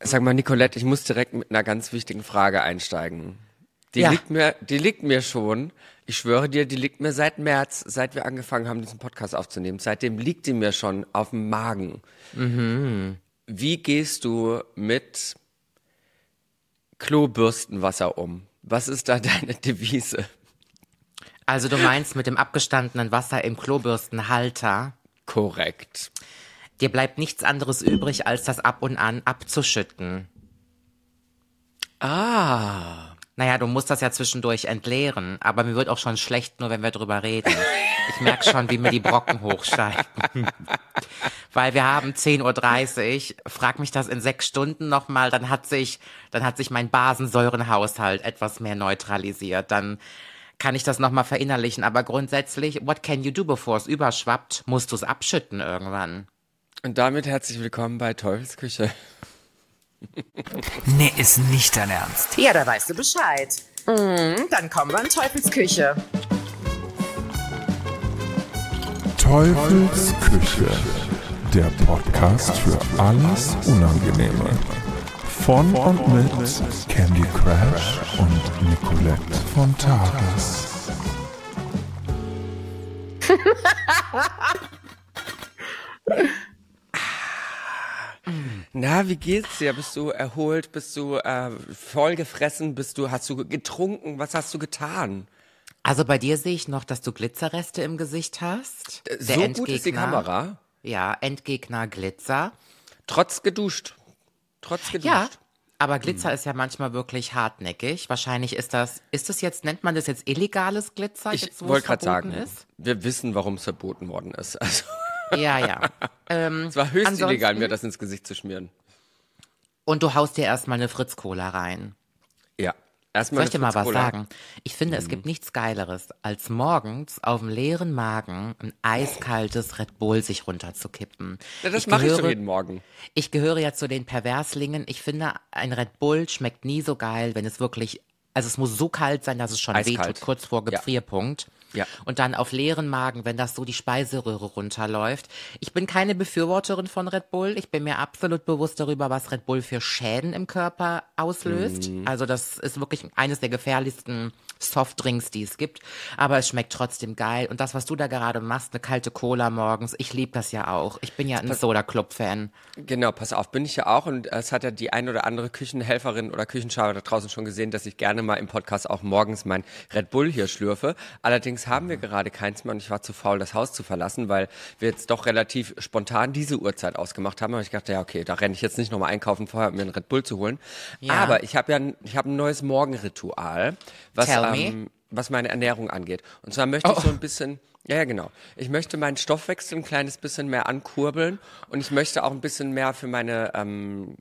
Sag mal, Nicolette, ich muss direkt mit einer ganz wichtigen Frage einsteigen. Die Ja. liegt mir, die liegt mir schon. Ich schwöre dir, die liegt mir seit März, seit wir angefangen haben, diesen Podcast aufzunehmen. Seitdem liegt die mir schon auf dem Magen. Wie gehst du mit Klobürstenwasser um? Was ist da deine Devise? Also du meinst mit dem abgestandenen Wasser im Klobürstenhalter, Korrekt. Dir bleibt nichts anderes übrig, als das ab und an abzuschütten. Ah. Naja, du musst das ja zwischendurch entleeren, aber mir wird auch schon schlecht, nur wenn wir drüber reden. Ich merke schon, wie mir die Brocken hochsteigen. Weil wir haben 10.30 Uhr, frag mich das in sechs Stunden nochmal, dann hat sich, dann hat sich mein Basensäurenhaushalt etwas mehr neutralisiert. Dann kann ich das nochmal verinnerlichen. Aber grundsätzlich, what can you do, bevor es überschwappt, musst du es abschütten irgendwann. Und damit herzlich willkommen bei Teufels Küche. Nee, ist nicht dein Ernst. Ja, da weißt du Bescheid. Mhm, dann kommen wir in Teufelsküche. Teufels Küche, der Podcast für alles Unangenehme. Von und mit Candy Crash und Nicolette von Tages. Na, wie geht's dir? Bist du erholt? Bist du äh, vollgefressen? Bist du, hast du getrunken? Was hast du getan? Also bei dir sehe ich noch, dass du Glitzerreste im Gesicht hast. Der Äh, so gut ist die Endgegner- Kamera. Ja, Endgegner Glitzer. Trotz geduscht. Trotz geduscht. Ja, aber Glitzer ist ja manchmal wirklich hartnäckig. Wahrscheinlich ist das, ist das jetzt, nennt man das jetzt illegales Glitzer? Ich wollte gerade sagen, Ist? wir wissen, warum es verboten worden ist. Also, Ja, ja. ähm, es war höchst illegal, mir das ins Gesicht zu schmieren. Und du haust dir erstmal eine Fritz-Cola rein. Ja. Erstmal Soll ich dir mal was sagen? Ich finde, es gibt nichts Geileres, als morgens auf dem leeren Magen ein eiskaltes Red Bull sich runterzukippen. Ja, das mache ich schon jeden Morgen. Ich gehöre ja zu den Perverslingen. Ich finde, ein Red Bull schmeckt nie so geil, wenn es wirklich, also es muss so kalt sein, dass es schon Eiskalt. wehtut, kurz vor. Gefrierpunkt. Ja. Und dann auf leeren Magen, wenn das so die Speiseröhre runterläuft. Ich bin keine Befürworterin von Red Bull. Ich bin mir absolut bewusst darüber, was Red Bull für Schäden im Körper auslöst. Mhm. Also das ist wirklich eines der gefährlichsten Softdrinks, die es gibt. Aber es schmeckt trotzdem geil. Und das, was du da gerade machst, eine kalte Cola morgens, ich liebe das ja auch. Ich bin ja ein Soda-Club-Fan. Genau, pass auf, bin ich ja auch und es hat ja die ein oder andere Küchenhelferin oder Küchenschauer da draußen schon gesehen, dass ich gerne mal im Podcast auch morgens mein Red Bull hier schlürfe. Allerdings haben wir gerade keins mehr und ich war zu faul, das Haus zu verlassen, weil wir jetzt doch relativ spontan diese Uhrzeit ausgemacht haben. Aber ich dachte, ja, okay, da renne ich jetzt nicht nochmal einkaufen vorher, um mir einen Red Bull zu holen. Ja. Aber ich habe ja ein, ich habe ein neues Morgenritual, was, Tell. Ähm, was meine Ernährung angeht. Und zwar möchte ich so ein bisschen, ja, ja, genau. Ich möchte meinen Stoffwechsel ein kleines bisschen mehr ankurbeln und ich möchte auch ein bisschen mehr für meine ähm,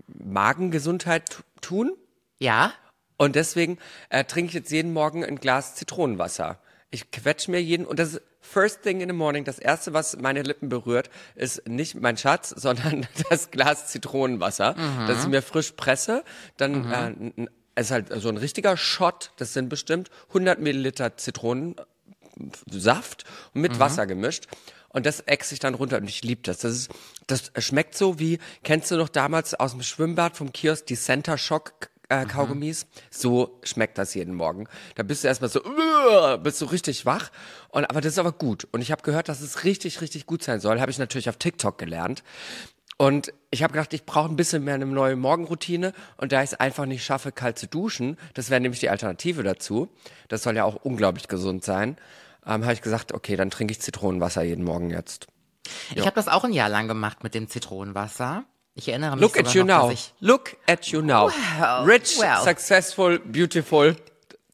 Magengesundheit tun. Ja? Und deswegen äh, trinke ich jetzt jeden Morgen ein Glas Zitronenwasser. Ich quetsch mir jeden, und das ist first thing in the morning, das erste, was meine Lippen berührt, ist nicht mein Schatz, sondern das Glas Zitronenwasser, das ich mir frisch presse. Dann äh, n- n- es ist halt so ein richtiger Shot, das sind bestimmt 100 Milliliter Zitronensaft mit Wasser gemischt. Und das ex ich dann runter und ich liebe das. Das ist, das schmeckt so wie, kennst du noch damals aus dem Schwimmbad vom Kiosk die Center Shock äh, Kaugummis? So schmeckt das jeden Morgen. Da bist du erstmal so, bist du richtig wach. Und, aber das ist aber gut. Und ich habe gehört, dass es richtig, richtig gut sein soll. Habe ich natürlich auf TikTok gelernt. Und ich habe gedacht, ich brauche ein bisschen mehr eine neue Morgenroutine. Und da ich es einfach nicht schaffe, kalt zu duschen, das wäre nämlich die Alternative dazu. Das soll ja auch unglaublich gesund sein. Ähm, habe ich gesagt, okay, dann trinke ich Zitronenwasser jeden Morgen jetzt. Ich habe das auch ein Jahr lang gemacht mit dem Zitronenwasser. Ich erinnere mich Look at you noch, now. Look at you now. Rich, well. successful, beautiful.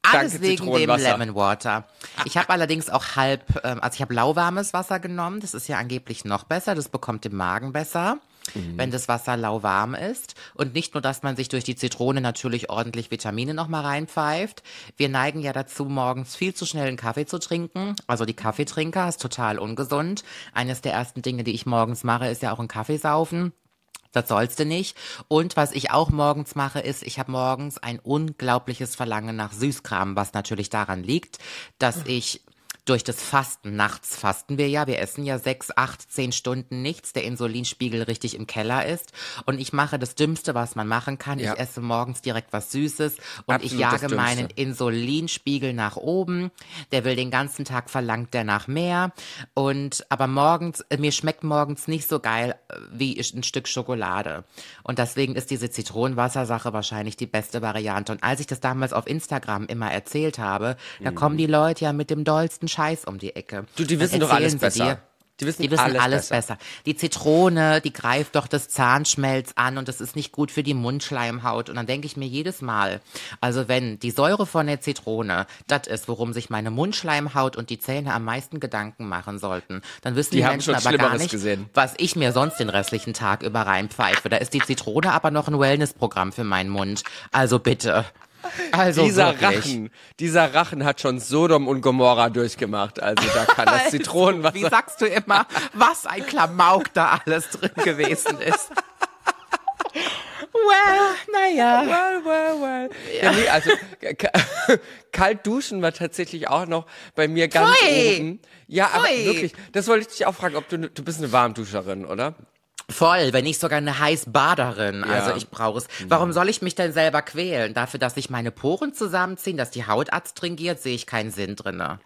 alles Danke, wegen dem Zitronenwasser. Lemon Water. Ich habe allerdings auch halb, ähm, also ich habe lauwarmes Wasser genommen. Das ist ja angeblich noch besser. Das bekommt den Magen besser. Mhm. Wenn das Wasser lauwarm ist. Und nicht nur, dass man sich durch die Zitrone natürlich ordentlich Vitamine nochmal reinpfeift. Wir neigen ja dazu, morgens viel zu schnell einen Kaffee zu trinken. Also die Kaffeetrinker ist total ungesund. Eines der ersten Dinge, die ich morgens mache, ist ja auch ein Kaffee saufen. Das sollst du nicht. Und was ich auch morgens mache, ist, ich habe morgens ein unglaubliches Verlangen nach Süßkram, was natürlich daran liegt, dass ich durch das Fasten, nachts fasten wir ja, wir essen ja sechs, acht, zehn Stunden nichts, der Insulinspiegel richtig im Keller ist. Und ich mache das Dümmste, was man machen kann. Ja. Ich esse morgens direkt was Süßes und Absolut ich jage meinen Insulinspiegel nach oben. Der will den ganzen Tag verlangt der nach mehr. Und aber morgens, äh, mir schmeckt morgens nicht so geil äh, wie ein Stück Schokolade. Und deswegen ist diese Zitronenwassersache wahrscheinlich die beste Variante. Und als ich das damals auf Instagram immer erzählt habe, da kommen die Leute ja mit dem dollsten Scheiß um die Ecke. Du, die wissen doch alles besser. dir, Die wissen, die wissen alles, alles, besser. besser. Die Zitrone, die greift doch das Zahnschmelz an und das ist nicht gut für die Mundschleimhaut. Und dann denke ich mir jedes Mal, also wenn die Säure von der Zitrone das ist, worum sich meine Mundschleimhaut und die Zähne am meisten Gedanken machen sollten, dann wissen Die die, Menschen schon aber gar nicht, gesehen. was ich mir sonst den restlichen Tag über reinpfeife. Da ist die Zitrone aber noch ein Wellnessprogramm für meinen Mund. Also bitte. Also dieser wirklich. Rachen, dieser Rachen hat schon Sodom und Gomorra durchgemacht. Also da kann das Zitronenwasser. Wie sagst du immer, was ein Klamauk da alles drin gewesen ist? Well, naja. Well, well, well. Ja, nee, also ka- kalt duschen war tatsächlich auch noch bei mir ganz Pfui. oben. Ja, aber Pfui. wirklich, das wollte ich dich auch fragen, ob du, du bist eine Warmduscherin, oder? Voll, wenn nicht sogar eine Heißbaderin. Ja. Also ich brauche es. Warum soll ich mich denn selber quälen? Dafür, dass sich meine Poren zusammenziehen, dass die Haut adstringiert, sehe ich keinen Sinn drinne.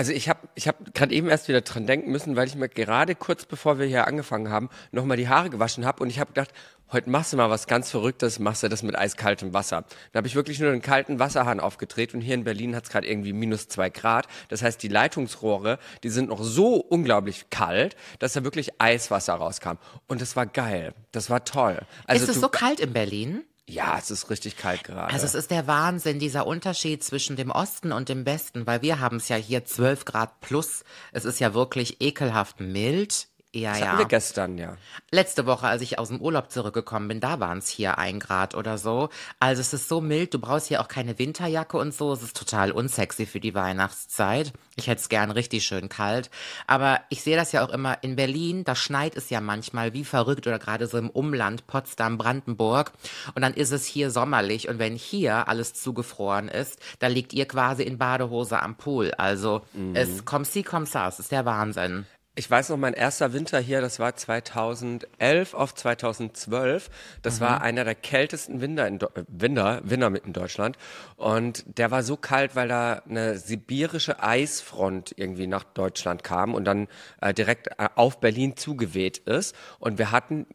Also ich habe ich hab gerade eben erst wieder dran denken müssen, weil ich mir gerade kurz bevor wir hier angefangen haben, nochmal die Haare gewaschen habe und ich habe gedacht, heute machst du mal was ganz Verrücktes, machst du das mit eiskaltem Wasser. Dann habe ich wirklich nur einen kalten Wasserhahn aufgedreht und hier in Berlin hat es gerade irgendwie minus zwei Grad. Das heißt, die Leitungsrohre, die sind noch so unglaublich kalt, dass da wirklich Eiswasser rauskam. Und das war geil. Das war toll. Also ist es so kalt in Berlin? Ja, es ist richtig kalt gerade. Also es ist der Wahnsinn, dieser Unterschied zwischen dem Osten und dem Westen, weil wir haben es ja hier 12 Grad plus. Es ist ja wirklich ekelhaft mild. Ja, das ja. hatten wir gestern, ja. Letzte Woche, als ich aus dem Urlaub zurückgekommen bin, da waren es hier ein Grad oder so. Also es ist so mild, du brauchst hier auch keine Winterjacke und so. Es ist total unsexy für die Weihnachtszeit. Ich hätte es gern richtig schön kalt. Aber ich sehe das ja auch immer in Berlin, da schneit es ja manchmal wie verrückt oder gerade so im Umland, Potsdam, Brandenburg. Und dann ist es hier sommerlich. Und wenn hier alles zugefroren ist, dann liegt ihr quasi in Badehose am Pool. Also es kommt sie, kommt. Es ist der Wahnsinn. Ich weiß noch, mein erster Winter hier, das war 2011 auf 2012. Das war einer der kältesten Winter, in, äh, Winter, Winter in Deutschland. Und der war so kalt, weil da eine sibirische Eisfront irgendwie nach Deutschland kam und dann äh, direkt äh, auf Berlin zugeweht ist. Und wir hatten,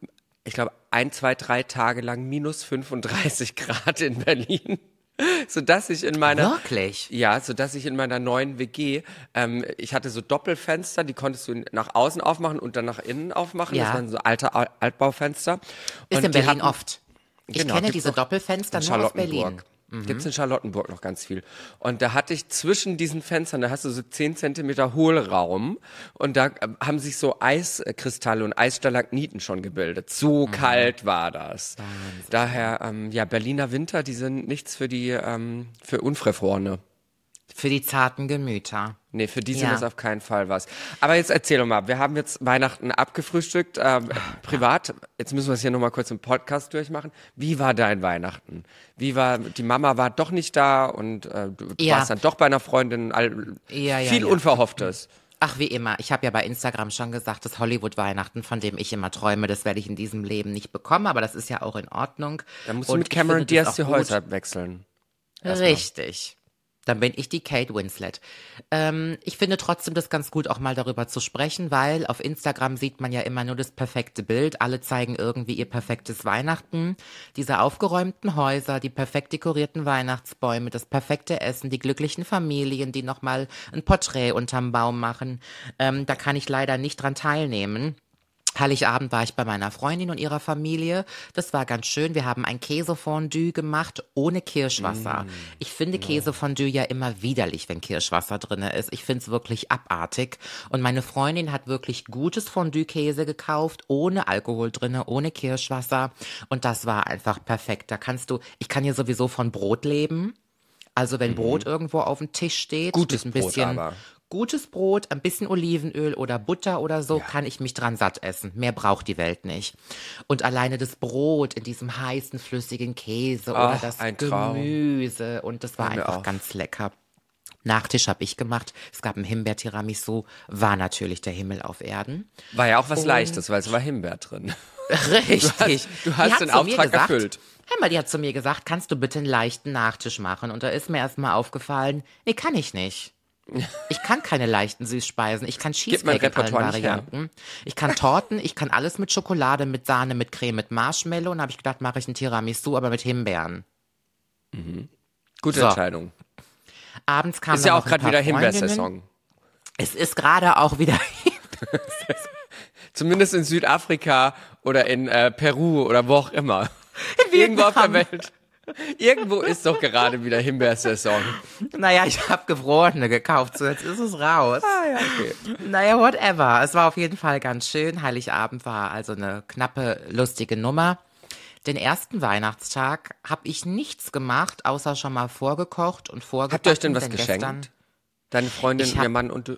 ich glaube, ein, zwei, drei Tage lang minus 35 Grad in Berlin. Sodass ich in meiner Wirklich? ja, so dass ich in meiner neuen WG, ähm, ich hatte so Doppelfenster, die konntest du nach außen aufmachen und dann nach innen aufmachen. Ja. Das waren so alte Al- Altbaufenster. Ist und in Berlin hatten- oft. Ich Genau, kenne diese Doppelfenster nur aus Berlin. Charlottenburg. Gibt's in Charlottenburg noch ganz viel. Und da hatte ich zwischen diesen Fenstern, da hast du so 10 Zentimeter Hohlraum und da ähm, haben sich so Eiskristalle und Eisstalagmiten schon gebildet. So kalt war das. Daher, ähm, ja, Berliner Winter, die sind nichts für die, ähm, für Unverfrorene. Für die zarten Gemüter. Nee, für die sind Ja. das auf keinen Fall was. Aber jetzt erzähl doch mal, wir haben jetzt Weihnachten abgefrühstückt, ähm, privat. Jetzt müssen wir es hier nochmal kurz im Podcast durchmachen. Wie war dein Weihnachten? Wie war, die Mama war doch nicht da und äh, du Ja. warst dann doch bei einer Freundin, all, Ja, viel. Unverhofftes. Ach, wie immer. Ich habe ja bei Instagram schon gesagt, das Hollywood-Weihnachten, von dem ich immer träume, das werde ich in diesem Leben nicht bekommen, aber das ist ja auch in Ordnung. Dann musst du Und mit Cameron Diaz die. Häuser wechseln. Richtig. Dann bin ich die Kate Winslet. Ähm, ich finde trotzdem das ganz gut, auch mal darüber zu sprechen, weil auf Instagram sieht man ja immer nur das perfekte Bild. Alle zeigen irgendwie ihr perfektes Weihnachten. Diese aufgeräumten Häuser, die perfekt dekorierten Weihnachtsbäume, das perfekte Essen, die glücklichen Familien, die nochmal ein Porträt unterm Baum machen. Ähm, da kann ich leider nicht dran teilnehmen. Heiligabend war ich bei meiner Freundin und ihrer Familie. Das war ganz schön. Wir haben ein Käsefondue gemacht ohne Kirschwasser. Ich finde Käsefondue ja immer widerlich, wenn Kirschwasser drinne ist. Ich finde es wirklich abartig. Und meine Freundin hat wirklich gutes Fondue-Käse gekauft, ohne Alkohol drinne, ohne Kirschwasser. Und das war einfach perfekt. Da kannst du, ich kann ja sowieso von Brot leben. Also wenn Brot irgendwo auf dem Tisch steht, Gutes ein Brot bisschen aber. Gutes Brot, ein bisschen Olivenöl oder Butter oder so, kann ich mich dran satt essen. Mehr braucht die Welt nicht. Und alleine das Brot in diesem heißen, flüssigen Käse oder Ach, das ein Traum. Gemüse und das war Hör einfach auf. ganz lecker. Nachtisch habe ich gemacht. Es gab ein Himbeer-Tiramisu, war natürlich der Himmel auf Erden. War ja auch was Leichtes, weil es war Himbeer drin. Richtig. du hast Die hat den Auftrag gesagt, erfüllt. Hör mal, die hat zu mir gesagt, kannst du bitte einen leichten Nachtisch machen? Und da ist mir erstmal aufgefallen, nee, kann ich nicht. Ich kann keine leichten Süßspeisen. Ich kann Cheesecake in allen. Varianten. Ich kann Torten, ich kann alles mit Schokolade, mit Sahne, mit Creme, mit Marshmallow. Und habe ich gedacht, mache ich ein Tiramisu, aber mit Himbeeren. Gute So. Entscheidung. Abends kam Ist ja auch gerade wieder. Himbeersaison. Es ist gerade auch wieder. Zumindest in Südafrika oder in äh, Peru oder wo auch immer. Irgendwo auf der. Welt. Irgendwo ist doch gerade wieder Himbeersaison. naja, ich habe gefrorene gekauft, so jetzt ist es raus. Ah ja, okay. Naja, whatever. Es war auf jeden Fall ganz schön. Heiligabend war also eine knappe, lustige Nummer. Den ersten Weihnachtstag habe ich nichts gemacht, außer schon mal vorgekocht und vorgebacken. Habt ihr euch denn was denn geschenkt? Deine Freundin, hab- ihr Mann und du.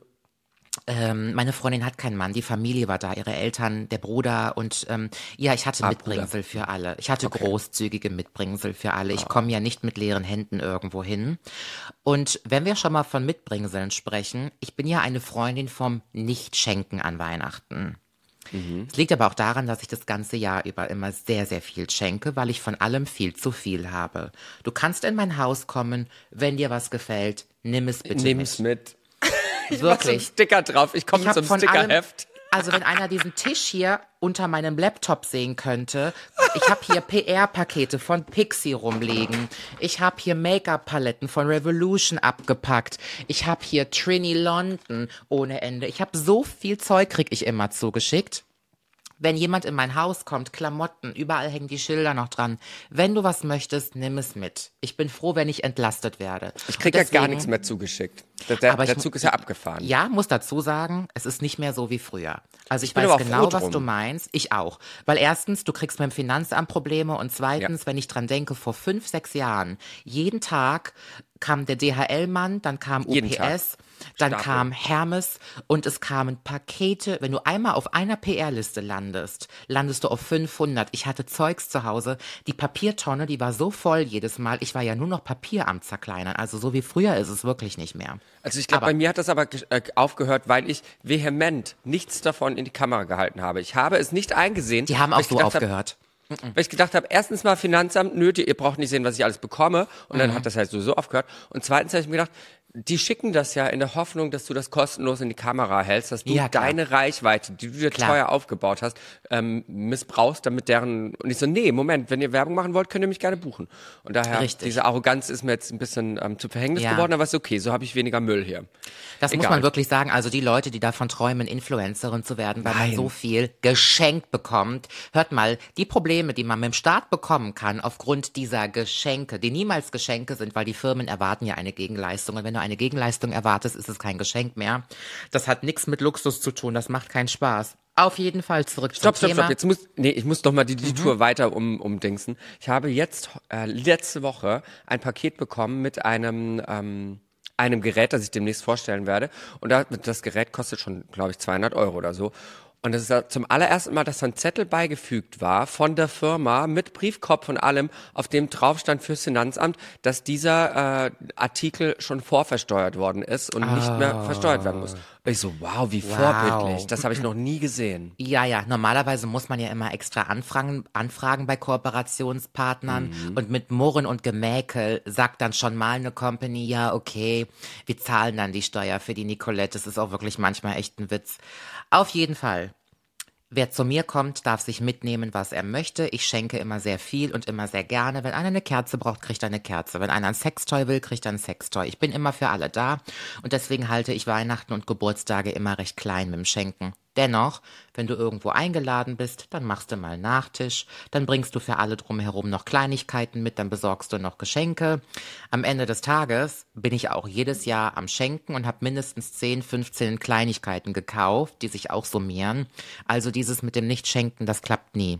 Ähm, meine Freundin hat keinen Mann, die Familie war da, ihre Eltern, der Bruder und ähm, ja, ich hatte Ah, Mitbringsel für alle. Ich hatte großzügige Mitbringsel für alle. Ich komme ja nicht mit leeren Händen irgendwo hin. Und wenn wir schon mal von Mitbringseln sprechen, ich bin ja eine Freundin vom Nicht-Schenken an Weihnachten. Es liegt aber auch daran, dass ich das ganze Jahr über immer sehr, sehr viel schenke, weil ich von allem viel zu viel habe. Du kannst in mein Haus kommen, wenn dir was gefällt, nimm es bitte Nimm's mit. mit. Mach so einen Wirklich. Sticker drauf. Ich komme Ich allem- Stickerheft. Also wenn einer diesen Tisch hier unter meinem Laptop sehen könnte, ich habe hier PR-Pakete von Pixie rumliegen, ich habe hier Make-up-Paletten von Revolution abgepackt, ich habe hier Trini London ohne Ende. Ich habe so viel Zeug krieg ich immer zugeschickt. Wenn jemand in mein Haus kommt, Klamotten, überall hängen die Schilder noch dran. Wenn du was möchtest, nimm es mit. Ich bin froh, wenn ich entlastet werde. Ich krieg ja gar nichts mehr zugeschickt. Der, der, Aber ich der Zug ist ja abgefahren. Ja, muss dazu sagen, es ist nicht mehr so wie früher. Also ich, bin weiß genau, was du meinst. Ich auch. Weil erstens, du kriegst mit dem Finanzamt Probleme und zweitens, wenn ich dran denke, vor fünf, sechs Jahren, jeden Tag kam der DHL-Mann, dann kam UPS, dann Stapel. kam Hermes und es kamen Pakete. Wenn du einmal auf einer PR-Liste landest, landest du auf 500. Ich hatte Zeugs zu Hause. Die Papiertonne, die war so voll jedes Mal. Ich war ja nur noch Papier am Zerkleinern. Also so wie früher ist es wirklich nicht mehr. Also ich glaube, bei mir hat das aber äh, aufgehört, weil ich vehement nichts davon in die Kamera gehalten habe. Ich habe es nicht eingesehen. Die haben auch so hab- aufgehört. Weil ich gedacht habe, erstens mal Finanzamt, nö, ihr braucht nicht sehen, was ich alles bekomme. Und Mhm. dann hat das halt sowieso aufgehört. Und zweitens habe ich mir gedacht, die schicken das ja in der Hoffnung, dass du das kostenlos in die Kamera hältst, dass du Ja, deine Reichweite, die du dir Klar. teuer aufgebaut hast, ähm, missbrauchst, damit deren. Und ich so, nee, Moment, wenn ihr Werbung machen wollt, könnt ihr mich gerne buchen. Und daher, Richtig. diese Arroganz ist mir jetzt ein bisschen ähm, zu Verhängnis Ja. geworden, aber ist okay, so habe ich weniger Müll hier. Das muss Egal. man wirklich sagen. Also die Leute, die davon träumen, Influencerin zu werden, weil Nein. man so viel geschenkt bekommt. Hört mal, die Probleme, die man mit dem Staat bekommen kann, aufgrund dieser Geschenke, die niemals Geschenke sind, weil die Firmen erwarten ja eine Gegenleistung. Und wenn du eine Gegenleistung erwartest, ist es kein Geschenk mehr. Das hat nichts mit Luxus zu tun. Das macht keinen Spaß. Auf jeden Fall zurück Stopp, zum stopp, Thema. stopp. Jetzt muss, nee, ich muss doch mal die, die Tour weiter um, umdingsen. Ich habe jetzt äh, letzte Woche ein Paket bekommen mit einem ähm, einem Gerät, das ich demnächst vorstellen werde. Und da, das Gerät kostet schon, glaube ich, 200 Euro oder so. Und das ist zum allerersten Mal, dass da ein Zettel beigefügt war von der Firma mit Briefkopf und allem, auf dem drauf stand fürs Finanzamt, dass dieser äh, Artikel schon vorversteuert worden ist und nicht mehr versteuert werden muss. Ich so, wow, wie vorbildlich. Das habe ich noch nie gesehen. Ja, ja, normalerweise muss man ja immer extra anfragen, anfragen bei Kooperationspartnern Mhm. und mit Murren und Gemäkel sagt dann schon mal eine Company, ja, okay, wir zahlen dann die Steuer für die Nicolette. Das ist auch wirklich manchmal echt ein Witz. Auf jeden Fall. Wer zu mir kommt, darf sich mitnehmen, was er möchte. Ich schenke immer sehr viel und immer sehr gerne. Wenn einer eine Kerze braucht, kriegt er eine Kerze. Wenn einer ein Sextoy will, kriegt er ein Sextoy. Ich bin immer für alle da und deswegen halte ich Weihnachten und Geburtstage immer recht klein mit dem Schenken. Dennoch, wenn du irgendwo eingeladen bist, dann machst du mal Nachtisch, dann bringst du für alle drumherum noch Kleinigkeiten mit, dann besorgst du noch Geschenke. Am Ende des Tages bin ich auch jedes Jahr am Schenken und habe mindestens 10, 15 Kleinigkeiten gekauft, die sich auch summieren. Also dieses mit dem Nicht-Schenken, das klappt nie.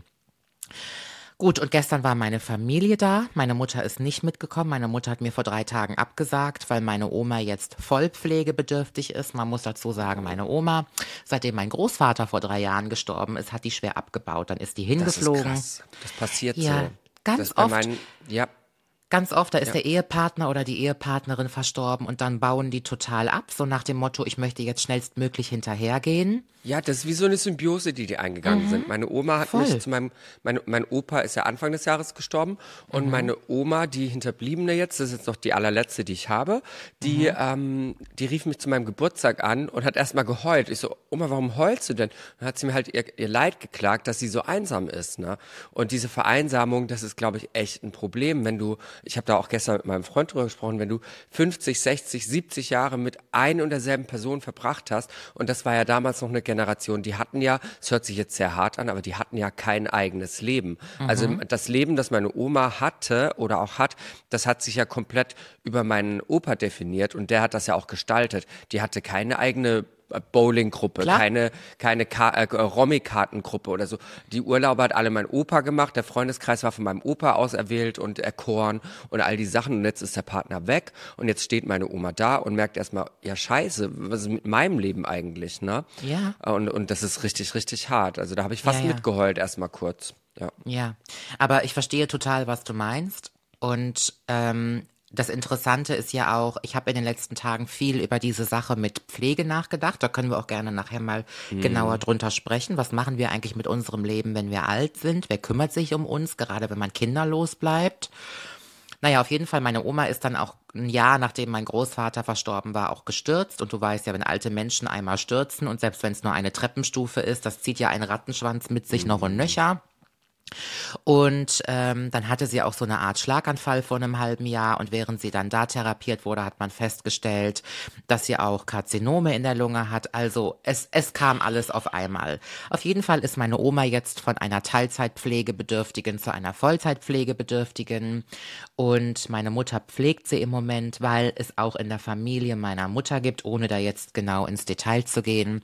Gut, und gestern war meine Familie da. Meine Mutter ist nicht mitgekommen. Meine Mutter hat mir vor drei Tagen abgesagt, weil meine Oma jetzt vollpflegebedürftig ist. Man muss dazu sagen, meine Oma, seitdem mein Großvater vor drei Jahren gestorben ist, hat die schwer abgebaut. Dann ist die Das ist hingeflogen. krass. Das passiert Ja, so. ganz oft. Meinen, ja, Ganz oft, da ist der Ehepartner oder die Ehepartnerin verstorben und dann bauen die total ab, so nach dem Motto, ich möchte jetzt schnellstmöglich hinterhergehen. Ja, das ist wie so eine Symbiose, die die eingegangen sind. Meine Oma hat Voll. mich zu meinem, mein, mein Opa ist ja Anfang des Jahres gestorben und meine Oma, die Hinterbliebene jetzt, das ist jetzt noch die allerletzte, die ich habe, die, ähm, die rief mich zu meinem Geburtstag an und hat erstmal geheult. Ich so, Oma, warum heulst du denn? Dann hat sie mir halt ihr, ihr Leid geklagt, dass sie so einsam ist, ne? Und diese Vereinsamung, das ist, glaube ich, echt ein Problem, wenn du, ich habe da auch gestern mit meinem Freund drüber gesprochen, wenn du 50, 60, 70 Jahre mit ein und derselben Person verbracht hast und das war ja damals noch eine Generation, die hatten ja, es hört sich jetzt sehr hart an, aber die hatten ja kein eigenes Leben. Also das Leben, das meine Oma hatte oder auch hat, das hat sich ja komplett über meinen Opa definiert und der hat das ja auch gestaltet. Die hatte keine eigene Bowlinggruppe, keine keine Ka äh, Romy-Kartengruppe oder so. Die Urlaube hat alle mein Opa gemacht, der Freundeskreis war von meinem Opa auserwählt und erkoren und all die Sachen und jetzt ist der Partner weg und jetzt steht meine Oma da und merkt erstmal, ja scheiße, was ist mit meinem Leben eigentlich, ne? Ja. Und, und das ist richtig, richtig hart. Also da habe ich fast Ja, ja. mitgeheult erstmal kurz. Ja. Ja, aber ich verstehe total, was du meinst. Und ähm, das Interessante ist ja auch, ich habe in den letzten Tagen viel über diese Sache mit Pflege nachgedacht. Da können wir auch gerne nachher mal genauer drunter sprechen. Was machen wir eigentlich mit unserem Leben, wenn wir alt sind? Wer kümmert sich um uns, gerade wenn man kinderlos bleibt? Naja, auf jeden Fall, meine Oma ist dann auch ein Jahr, nachdem mein Großvater verstorben war, auch gestürzt. Und du weißt ja, wenn alte Menschen einmal stürzen und selbst wenn es nur eine Treppenstufe ist, das zieht ja einen Rattenschwanz mit sich noch und nöcher. Und ähm, dann hatte sie auch so eine Art Schlaganfall vor einem halben Jahr und während sie dann da therapiert wurde, hat man festgestellt, dass sie auch Karzinome in der Lunge hat. Also es, es kam alles auf einmal. Auf jeden Fall ist meine Oma jetzt von einer Teilzeitpflegebedürftigen zu einer Vollzeitpflegebedürftigen und meine Mutter pflegt sie im Moment, weil es auch in der Familie meiner Mutter gibt, ohne da jetzt genau ins Detail zu gehen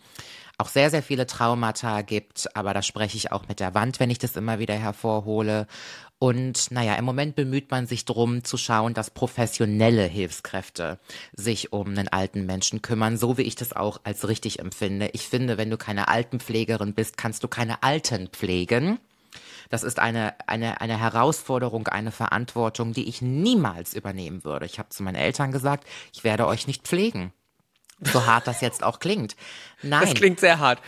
auch sehr, sehr viele Traumata gibt, aber da spreche ich auch mit der Wand, wenn ich das immer wieder hervorhole. Und naja, im Moment bemüht man sich drum zu schauen, dass professionelle Hilfskräfte sich um einen alten Menschen kümmern, so wie ich das auch als richtig empfinde. Ich finde, wenn du keine Altenpflegerin bist, kannst du keine Alten pflegen. Das ist eine, eine, eine Herausforderung, eine Verantwortung, die ich niemals übernehmen würde. Ich habe zu meinen Eltern gesagt, ich werde euch nicht pflegen. So hart das jetzt auch klingt. Nein. Das klingt sehr hart.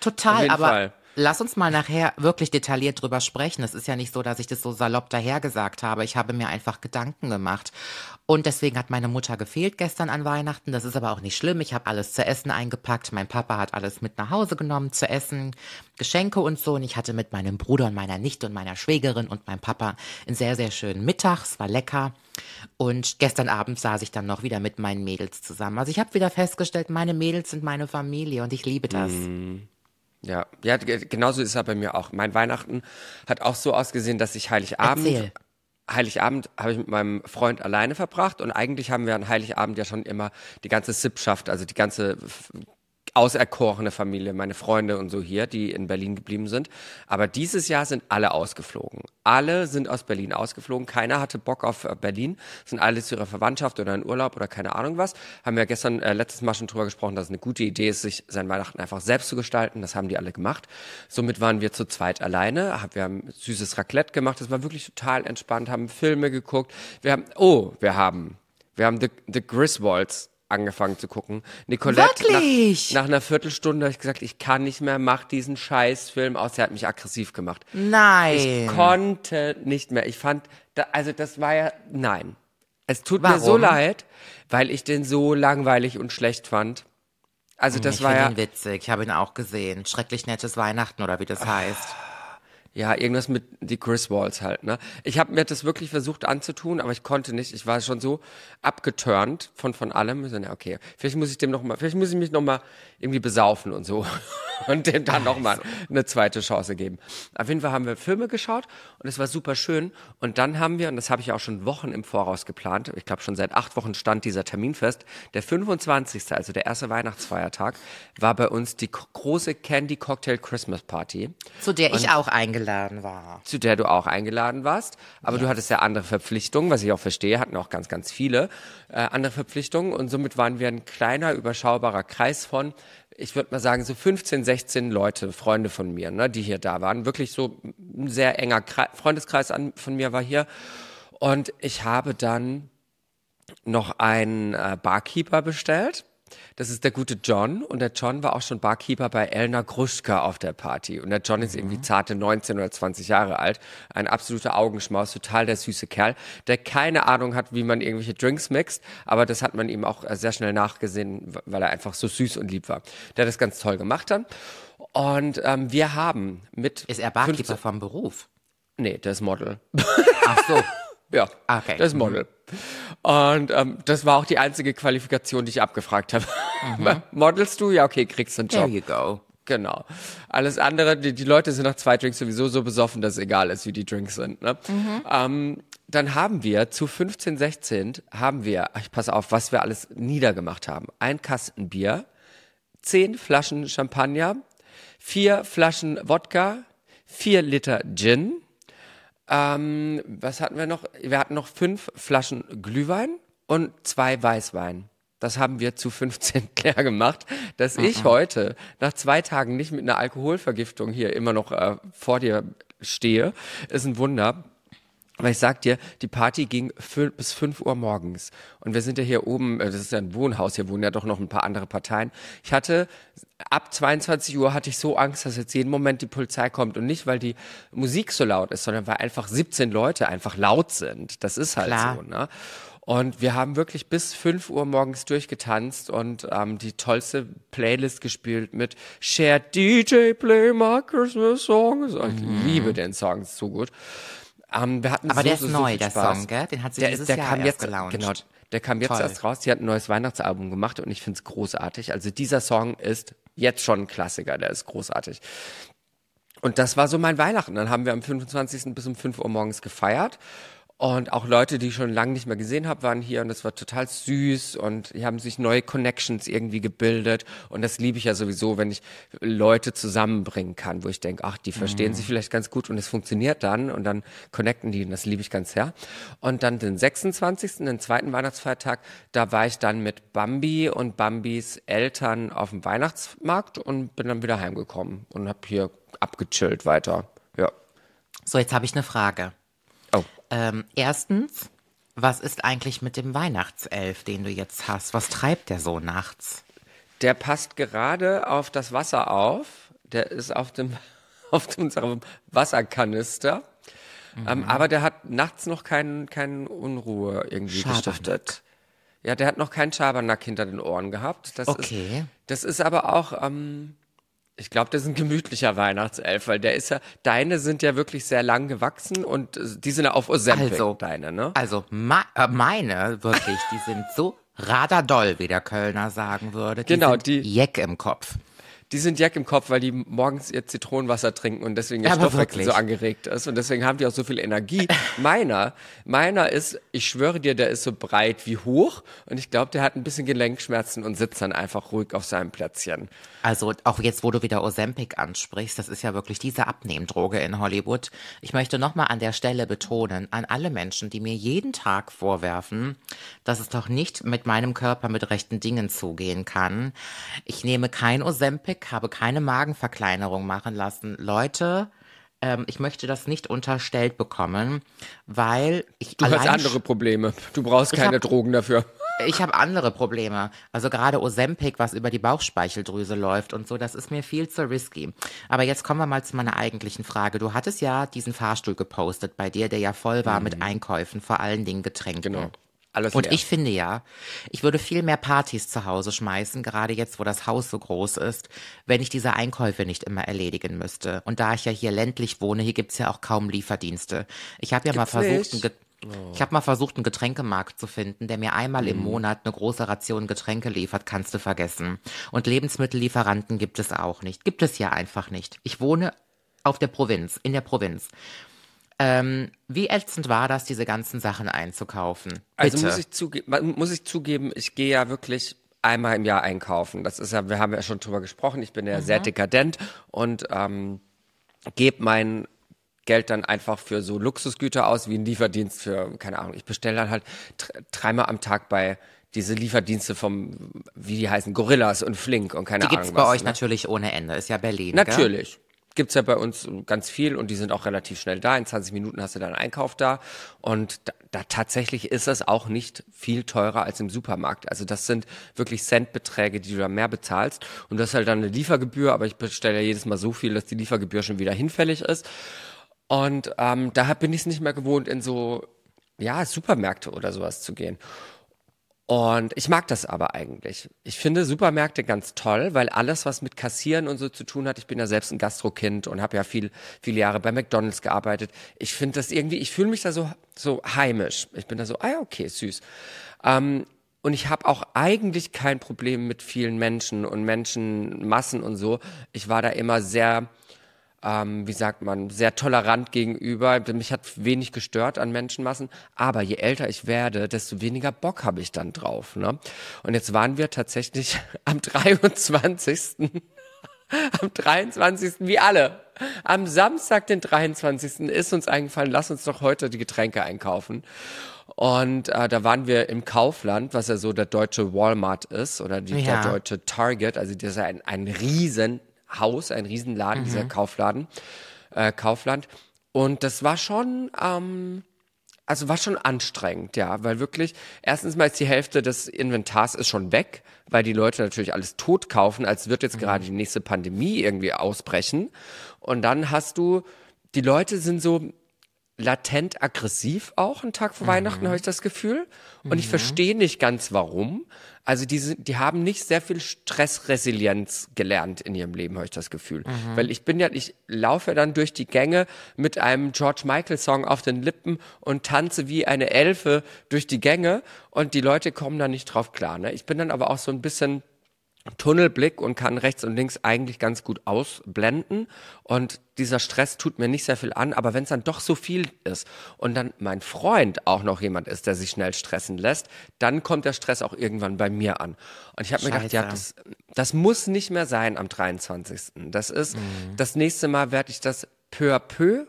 Total, aber Fall. lass uns mal nachher wirklich detailliert drüber sprechen. Es ist ja nicht so, dass ich das so salopp dahergesagt habe. Ich habe mir einfach Gedanken gemacht. Und deswegen hat meine Mutter gefehlt gestern an Weihnachten. Das ist aber auch nicht schlimm. Ich habe alles zu essen eingepackt. Mein Papa hat alles mit nach Hause genommen zu essen, Geschenke und so. Und ich hatte mit meinem Bruder und meiner Nichte und meiner Schwägerin und meinem Papa einen sehr, sehr schönen Mittag. Es war lecker. Und gestern Abend saß ich dann noch wieder mit meinen Mädels zusammen. Also ich habe wieder festgestellt, meine Mädels sind meine Familie und ich liebe das. Ja, ja, g- genauso ist es ja bei mir auch. Mein Weihnachten hat auch so ausgesehen, dass ich Heiligabend, Erzähl. Heiligabend habe ich mit meinem Freund alleine verbracht und eigentlich haben wir an Heiligabend ja schon immer die ganze Sippschaft, also die ganze auserkorene Familie, meine Freunde und so hier, die in Berlin geblieben sind. Aber dieses Jahr sind alle ausgeflogen. Alle sind aus Berlin ausgeflogen. Keiner hatte Bock auf äh, Berlin. Sind alle zu ihrer Verwandtschaft oder in Urlaub oder keine Ahnung was. Haben wir gestern äh, letztes Mal schon drüber gesprochen, dass es eine gute Idee ist, sich sein Weihnachten einfach selbst zu gestalten. Das haben die alle gemacht. Somit waren wir zu zweit alleine. Wir haben süßes Raclette gemacht. Das war wirklich total entspannt. Haben Filme geguckt. Wir haben, oh, wir haben, wir haben The, The Griswolds angefangen zu gucken. Nicolette, Wirklich? Nach, nach einer Viertelstunde habe ich gesagt, ich kann nicht mehr, mach diesen Scheißfilm aus. Der hat mich aggressiv gemacht. Nein. Ich konnte nicht mehr. Ich fand, da, also das war ja, nein. Es tut mir so Warum? leid, weil ich den so langweilig und schlecht fand. Also das ich war finde ja, ihn witzig. Ich habe ihn auch gesehen. Schrecklich nettes Weihnachten oder wie das heißt. Ja, irgendwas mit die Chris Walls halt, ne? Ich habe mir das wirklich versucht anzutun, aber ich konnte nicht. Ich war schon so abgeturnt von von allem. So, na, okay, vielleicht muss ich dem noch mal, vielleicht muss ich mich noch mal irgendwie besaufen und so und dem dann noch mal eine zweite Chance geben. Auf jeden Fall haben wir Filme geschaut und es war super schön. Und dann haben wir, und das habe ich auch schon Wochen im Voraus geplant, ich glaube schon seit acht Wochen stand dieser Termin fest, der 25., also der erste Weihnachtsfeiertag, war bei uns die große Candy Cocktail Christmas Party Zu der ich auch eingeladen war. zu der du auch eingeladen warst. Aber du hattest ja andere Verpflichtungen, was ich auch verstehe, hatten auch ganz, ganz viele äh, andere Verpflichtungen. Und somit waren wir ein kleiner, überschaubarer Kreis von, ich würde mal sagen, so 15, 16 Leute, Freunde von mir, ne, die hier da waren. Wirklich so ein sehr enger Kre Freundeskreis an, von mir war hier. Und ich habe dann noch einen äh, Barkeeper bestellt. Das ist der gute John und der John war auch schon Barkeeper bei Elna Gruschka auf der Party und der John ist irgendwie zarte 19 oder 20 Jahre alt, ein absoluter Augenschmaus, total der süße Kerl, der keine Ahnung hat, wie man irgendwelche Drinks mixt, aber das hat man ihm auch äh, sehr schnell nachgesehen, weil er einfach so süß und lieb war. Der hat das ganz toll gemacht dann und ähm, wir haben mit Ist er Barkeeper 15 vom Beruf? Nee, der ist Model. Ach so. Ja, Okay. das ist Model. Und ähm, das war auch die einzige Qualifikation, die ich abgefragt habe. Modelst du? Ja, okay, kriegst du einen There Job. you go. Genau. Alles andere, die, die Leute sind nach zwei Drinks sowieso so besoffen, dass es egal ist, wie die Drinks sind. Ne? Ähm, dann haben wir zu 15, 16 haben wir, ich pass auf, was wir alles niedergemacht haben. Ein Kasten Bier, zehn Flaschen Champagner, vier Flaschen Wodka, vier Liter Gin, ähm, was hatten wir noch? Wir hatten noch fünf Flaschen Glühwein und zwei Weißwein. Das haben wir zu 15 klar gemacht, dass ich heute nach zwei Tagen nicht mit einer Alkoholvergiftung hier immer noch äh, vor dir stehe, ist ein Wunder. Aber ich sag dir, die Party ging bis 5 Uhr morgens. Und wir sind ja hier oben, äh, das ist ja ein Wohnhaus, hier wohnen ja doch noch ein paar andere Parteien. Ich hatte, ab 22 Uhr hatte ich so Angst, dass jetzt jeden Moment die Polizei kommt. Und nicht, weil die Musik so laut ist, sondern weil einfach 17 Leute einfach laut sind. Das ist halt Klar. so, ne? Und wir haben wirklich bis 5 Uhr morgens durchgetanzt und ähm, die tollste Playlist gespielt mit Share DJ Play My Christmas Songs. Ich liebe den Song ist so gut. Ähm, wir hatten. Aber so, der ist so, so neu, der. Song, gell? Den hat sie der, dieses der Jahr kam erst jetzt, gelauncht. Genau, der kam jetzt Toll. erst raus. Die hat ein neues Weihnachtsalbum gemacht und ich finde es großartig. Also dieser Song ist jetzt schon ein Klassiker, der ist großartig. Und das war so mein Weihnachten. Dann haben wir am 25. bis um 5 Uhr morgens gefeiert. Und auch Leute, die ich schon lange nicht mehr gesehen habe, waren hier und das war total süß und die haben sich neue Connections irgendwie gebildet. Und das liebe ich ja sowieso, wenn ich Leute zusammenbringen kann, wo ich denke, ach, die verstehen sich vielleicht ganz gut und es funktioniert dann und dann connecten die und das liebe ich ganz sehr. Und dann den 26., den zweiten Weihnachtsfeiertag, da war ich dann mit Bambi und Bambis Eltern auf dem Weihnachtsmarkt und bin dann wieder heimgekommen und habe hier abgechillt weiter. Ja. So, jetzt habe ich eine Frage. Ähm, erstens, was ist eigentlich mit dem Weihnachtself, den du jetzt hast? Was treibt der so nachts? Der passt gerade auf das Wasser auf. Der ist auf dem auf unserem Wasserkanister. Mhm. Ähm, aber der hat nachts noch keinen keinen Unruhe irgendwie Schabernack. gestiftet. Ja, der hat noch keinen Schabernack hinter den Ohren gehabt. Das Okay. Ist, das ist aber auch, ähm, ich glaube, das ist ein gemütlicher Weihnachtself, weil der ist ja, deine sind ja wirklich sehr lang gewachsen und äh, die sind ja auf Ozempic, Also, deine, ne? Also äh, meine, wirklich, die sind so radadoll, wie der Kölner sagen würde. Die Genau, sind die- Jeck im Kopf. Die sind Jack im Kopf, weil die morgens ihr Zitronenwasser trinken und deswegen ihr Aber Stoffwechsel so angeregt ist und deswegen haben die auch so viel Energie. meiner, meiner ist, ich schwöre dir, der ist so breit wie hoch und ich glaube, der hat ein bisschen Gelenkschmerzen und sitzt dann einfach ruhig auf seinem Plätzchen. Also auch jetzt, wo du wieder Ozempic ansprichst, das ist ja wirklich diese Abnehmdroge in Hollywood. Ich möchte nochmal an der Stelle betonen, an alle Menschen, die mir jeden Tag vorwerfen, dass es doch nicht mit meinem Körper mit rechten Dingen zugehen kann. Ich nehme kein Ozempic, habe keine Magenverkleinerung machen lassen. Leute, ähm, ich möchte das nicht unterstellt bekommen, weil ich Du hast andere Probleme. Du brauchst keine hab- Drogen dafür. ich habe andere Probleme. Also gerade Ozempic, was über die Bauchspeicheldrüse läuft und so, das ist mir viel zu risky. Aber jetzt kommen wir mal zu meiner eigentlichen Frage. Du hattest ja diesen Fahrstuhl gepostet bei dir, der ja voll war mit Einkäufen, vor allen Dingen Getränken. Mhm. Genau. Alles Und leer. ich finde ja, ich würde viel mehr Partys zu Hause schmeißen, gerade jetzt, wo das Haus so groß ist, wenn ich diese Einkäufe nicht immer erledigen müsste. Und da ich ja hier ländlich wohne, hier gibt's ja auch kaum Lieferdienste. Ich habe ja mal versucht, nicht? ich habe mal versucht, einen Getränkemarkt zu finden, der mir einmal Mhm. im Monat eine große Ration Getränke liefert, kannst du vergessen. Und Lebensmittellieferanten gibt es auch nicht. Gibt es ja einfach nicht. Ich wohne auf der Provinz, in der Provinz. Ähm, wie ätzend war das, diese ganzen Sachen einzukaufen? Bitte. Also muss ich, zuge muss ich zugeben, ich gehe ja wirklich einmal im Jahr einkaufen. Das ist ja, wir haben ja schon drüber gesprochen, ich bin ja sehr dekadent und ähm, gebe mein Geld dann einfach für so Luxusgüter aus, wie ein Lieferdienst für, keine Ahnung, ich bestelle dann halt dr- dreimal am Tag bei diese Lieferdienste vom, wie die heißen, Gorillas und Flink und keine Die Ahnung gibt's bei was, euch ne? natürlich ohne Ende. Ist ja Berlin. Gell? Natürlich. gibt's ja bei uns ganz viel und die sind auch relativ schnell da. In 20 Minuten hast du deinen Einkauf da. Und da, da tatsächlich ist es auch nicht viel teurer als im Supermarkt. Also das sind wirklich Centbeträge, die du da mehr bezahlst. Und das ist halt dann eine Liefergebühr, aber ich bestelle ja jedes Mal so viel, dass die Liefergebühr schon wieder hinfällig ist. Und ähm, daher bin ich es nicht mehr gewohnt, in so ja, Supermärkte oder sowas zu gehen. Und ich mag das aber eigentlich. Ich finde Supermärkte ganz toll, weil alles, was mit Kassieren und so zu tun hat, ich bin ja selbst ein Gastrokind und habe ja viel, viele Jahre bei McDonalds gearbeitet. Ich finde das irgendwie, ich fühle mich da so, so heimisch. Ich bin da so, ah, okay, süß. Ähm, und ich habe auch eigentlich kein Problem mit vielen Menschen und Menschenmassen und so. Ich war da immer sehr, ähm, wie sagt man, sehr tolerant gegenüber. Mich hat wenig gestört an Menschenmassen. Aber je älter ich werde, desto weniger Bock habe ich dann drauf. Ne? Und jetzt waren wir tatsächlich am 23. am 23. wie alle. Am Samstag, den 23. ist uns eingefallen, lass uns doch heute die Getränke einkaufen. Und äh, da waren wir im Kaufland, was ja so der deutsche Walmart ist oder die, Ja. der deutsche Target. Also das ist ja ein, ein Riesenhaus, ein Riesenladen, dieser Kaufladen, äh, Kaufland. Und das war schon, ähm, also war schon anstrengend, ja, weil wirklich, erstens mal ist die Hälfte des Inventars ist schon weg, weil die Leute natürlich alles tot kaufen, als wird jetzt gerade die nächste Pandemie irgendwie ausbrechen. Und dann hast du, die Leute sind so latent aggressiv auch einen Tag vor Weihnachten, habe ich das Gefühl. Und ich verstehe nicht ganz warum. Also die, sind, die haben nicht sehr viel Stressresilienz gelernt in ihrem Leben, habe ich das Gefühl. Weil ich bin ja, ich laufe dann durch die Gänge mit einem George Michael Song auf den Lippen und tanze wie eine Elfe durch die Gänge und die Leute kommen da nicht drauf klar. Ne? Ich bin dann aber auch so ein bisschen Tunnelblick und kann rechts und links eigentlich ganz gut ausblenden. Und dieser Stress tut mir nicht sehr viel an, aber wenn es dann doch so viel ist und dann mein Freund auch noch jemand ist, der sich schnell stressen lässt, dann kommt der Stress auch irgendwann bei mir an. Und ich habe mir gedacht, ja, das, das muss nicht mehr sein am 23. Das ist, Mhm. das nächste Mal werde ich das peu à peu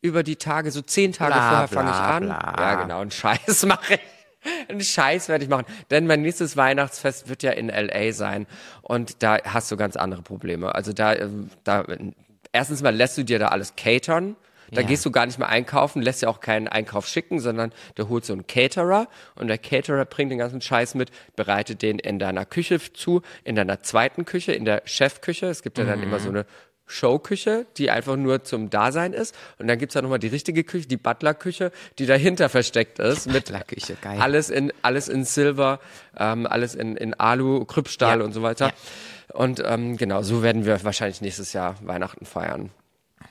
über die Tage, so zehn Tage Bla, vorher fange ich an. bla. Ja, genau, einen Scheiß mache ich. Einen Scheiß werde ich machen. Denn mein nächstes Weihnachtsfest wird ja in LA sein. Und da hast du ganz andere Probleme. Also da, ähm, da, erstens mal lässt du dir da alles catern. Da Ja. gehst du gar nicht mehr einkaufen, lässt ja auch keinen Einkauf schicken, sondern da holst du einen Caterer und der Caterer bringt den ganzen Scheiß mit, bereitet den in deiner Küche zu, in deiner zweiten Küche, in der Chefküche. Es gibt ja dann immer so eine Showküche, die einfach nur zum Dasein ist. Und dann gibt's da nochmal die richtige Küche, die Butlerküche, die dahinter versteckt ist. mit Butlerküche, geil. Alles in, alles in Silber, ähm, alles in, in Alu, Krüppstahl Ja. und so weiter. Und ähm, genau, so werden wir wahrscheinlich nächstes Jahr Weihnachten feiern.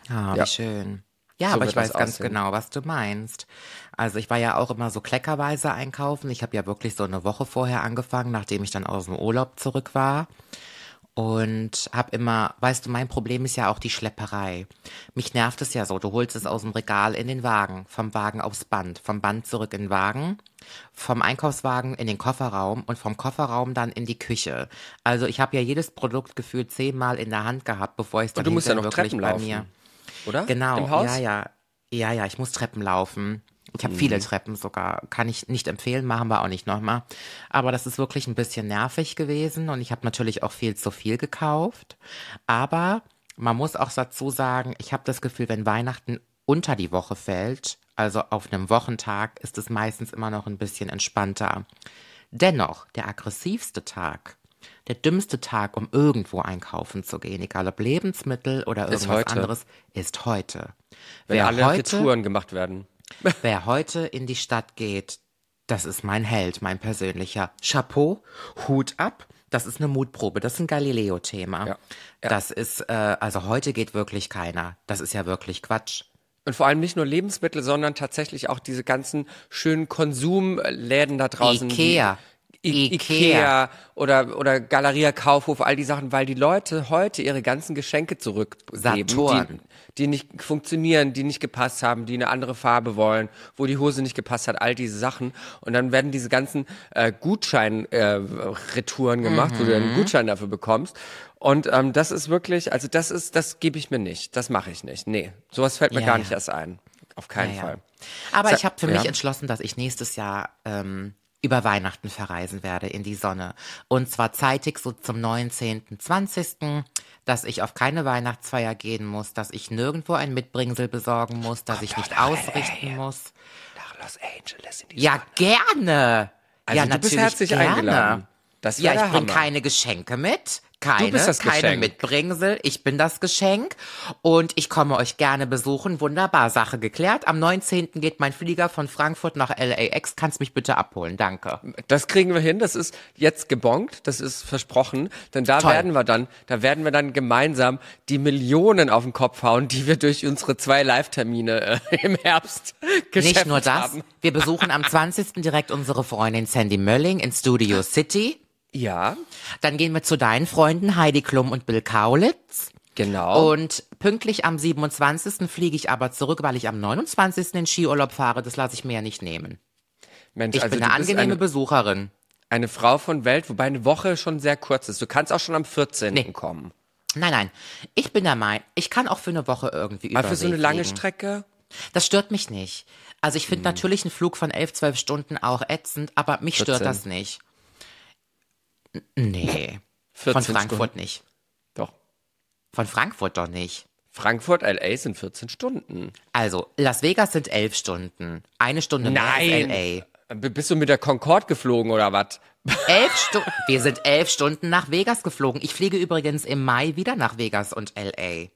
Ah, Ja. wie schön. Ja, So aber ich weiß ganz aussehen. genau, was du meinst. Also ich war ja auch immer so kleckerweise einkaufen. Ich habe ja wirklich so eine Woche vorher angefangen, nachdem ich dann aus dem Urlaub zurück war. Und habe immer, weißt du, mein Problem ist ja auch die Schlepperei. Mich nervt es ja so, du holst es aus dem Regal in den Wagen, vom Wagen aufs Band, vom Band zurück in den Wagen, vom Einkaufswagen in den Kofferraum und vom Kofferraum dann in die Küche. Also ich habe ja jedes Produkt gefühlt zehnmal in der Hand gehabt, bevor ich es dann Und du musst ja noch wirklich Treppen bei laufen. mir Oder? Genau, Im Haus? ja, ja. Ja, ja, ich muss Treppen laufen. Ich habe viele Treppen sogar. Kann ich nicht empfehlen, machen wir auch nicht nochmal. Aber das ist wirklich ein bisschen nervig gewesen und ich habe natürlich auch viel zu viel gekauft. Aber man muss auch dazu sagen, ich habe das Gefühl, wenn Weihnachten unter die Woche fällt, also auf einem Wochentag, ist es meistens immer noch ein bisschen entspannter. Dennoch, der aggressivste Tag, der dümmste Tag, um irgendwo einkaufen zu gehen, egal ob Lebensmittel oder Ist irgendwas heute. anderes, ist heute. Wenn wer, alle heute Retouren gemacht werden. wer heute in die Stadt geht, das ist mein Held, mein persönlicher. Chapeau, Hut ab. Das ist eine Mutprobe. Das ist ein Galileo-Thema. Ja. Ja. Das ist, äh, also heute geht wirklich keiner. Das ist ja wirklich Quatsch. Und vor allem nicht nur Lebensmittel, sondern tatsächlich auch diese ganzen schönen Konsumläden da draußen. Ikea. I Ikea. Ikea oder, oder Galeria Kaufhof, all die Sachen, weil die Leute heute ihre ganzen Geschenke zurückgeben, die, die nicht funktionieren, die nicht gepasst haben, die eine andere Farbe wollen, wo die Hose nicht gepasst hat, all diese Sachen. Und dann werden diese ganzen äh, Gutschein-Retouren gemacht, wo du einen Gutschein dafür bekommst. Und ähm, das ist wirklich, also das ist, das gebe ich mir nicht, das mache ich nicht. Nee, sowas fällt mir Ja, gar ja. nicht erst ein. Auf keinen Ja. Fall. Aber Sa- ich habe für mich entschlossen, dass ich nächstes Jahr ähm, über Weihnachten verreisen werde in die Sonne. Und zwar zeitig so zum 19., 20., dass ich auf keine Weihnachtsfeier gehen muss, dass ich nirgendwo ein Mitbringsel besorgen muss, dass ich nicht ausrichten muss. Nach Los Angeles in die Ja, gerne. Also ja, du bist natürlich herzlich gerne. eingeladen. Das Ja, ich bringe keine Geschenke mit. Keine, keine Geschenk. Mitbringsel. Ich bin das Geschenk. Und ich komme euch gerne besuchen. Wunderbar, Sache geklärt. Am 19. geht mein Flieger von Frankfurt nach LAX. Kannst mich bitte abholen. Danke. Das kriegen wir hin. Das ist jetzt gebongt. Das ist versprochen. Denn da Toll. werden wir dann, da werden wir dann gemeinsam die Millionen auf den Kopf hauen, die wir durch unsere zwei Live-Termine äh, im Herbst geschäft Nicht nur das. haben. Wir besuchen am 20. direkt unsere Freundin Sandy Mölling in Studio City. Ja, Dann gehen wir zu deinen Freunden Heidi Klum und Bill Kaulitz. genau. Und pünktlich am 27. fliege ich aber zurück, weil ich am 29. in Skiurlaub fahre. Das lasse ich mir ja nicht nehmen. Mensch, Ich also bin eine angenehme eine, Besucherin. eine Frau von Welt, wobei eine Woche schon sehr kurz ist. Du kannst auch schon am 14. Nee. kommen. Nein, nein. Ich bin der Meinung, ich kann auch für eine Woche irgendwie Mal für so eine lange fliegen. Strecke. Das stört mich nicht. Also ich Hm. finde natürlich einen Flug von 11, 12 Stunden auch ätzend, aber mich stört 14. das nicht. Nee. Von 14 Frankfurt Stunden. nicht. Doch. Von Frankfurt doch nicht. Frankfurt, LA sind 14 Stunden. Also, Las Vegas sind 11 Stunden. Eine Stunde mehr Nein. ist LA. B- Bist du mit der Concorde geflogen oder was? Elf Stunden. Wir sind elf Stunden nach Vegas geflogen. Ich fliege übrigens im Mai wieder nach Vegas und LA.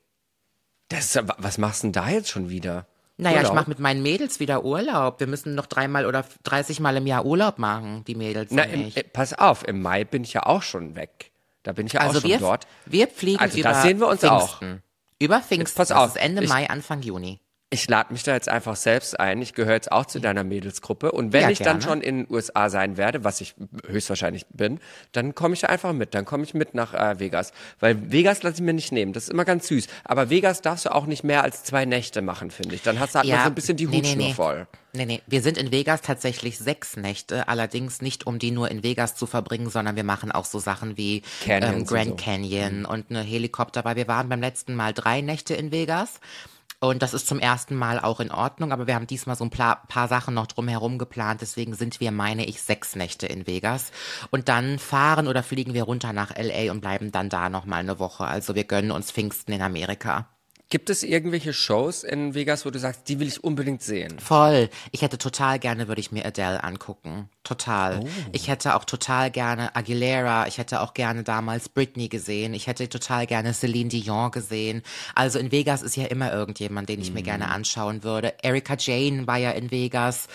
Das was machst du denn da jetzt schon wieder? Naja, ich Urlaub? mache mit meinen Mädels wieder Urlaub. Wir müssen noch dreimal oder 30 Mal im Jahr Urlaub machen, die Mädels Na, und im, ich. äh, pass auf, im Mai bin ich ja auch schon weg. Da bin ich ja auch Also schon wir, dort. wir fliegen Also über das sehen wir uns Pfingsten. Über Pfingsten. pass das auf, ist Ende ich- Mai, Anfang Juni. Ich lade mich da jetzt einfach selbst ein. Ich gehöre jetzt auch zu deiner Mädelsgruppe. Und wenn Ja, ich dann schon in den USA sein werde, was ich höchstwahrscheinlich bin, dann komme ich da einfach mit. Dann komme ich mit nach äh, Vegas. Weil Vegas lasse ich mir nicht nehmen. Das ist immer ganz süß. Aber Vegas darfst du auch nicht mehr als zwei Nächte machen, finde ich. Dann hast, hat man so ein bisschen die nee, nee, Hutschnur nee. voll. Nee, nee. Wir sind in Vegas tatsächlich sechs Nächte, allerdings nicht, um die nur in Vegas zu verbringen, sondern wir machen auch so Sachen wie ähm, Grand so. Canyon und eine Helikopter, weil wir waren beim letzten Mal drei Nächte in Vegas. Und das ist zum ersten Mal auch in Ordnung, aber wir haben diesmal so ein paar Sachen noch drumherum geplant, deswegen sind wir, meine ich, sechs Nächte in Vegas. Und dann fahren oder fliegen wir runter nach LA und bleiben dann da nochmal eine Woche. Also wir gönnen uns Pfingsten in Amerika. Gibt es irgendwelche Shows in Vegas, wo du sagst, die will ich unbedingt sehen? Voll. Ich hätte total gerne, würde ich mir Adele angucken. Total. Oh. Ich hätte auch total gerne Aguilera. Ich hätte auch gerne damals Britney gesehen. Ich hätte total gerne Celine Dion gesehen. Also in Vegas ist ja immer irgendjemand, den ich mir gerne Mhm. anschauen würde. Erika Jane war ja in Vegas.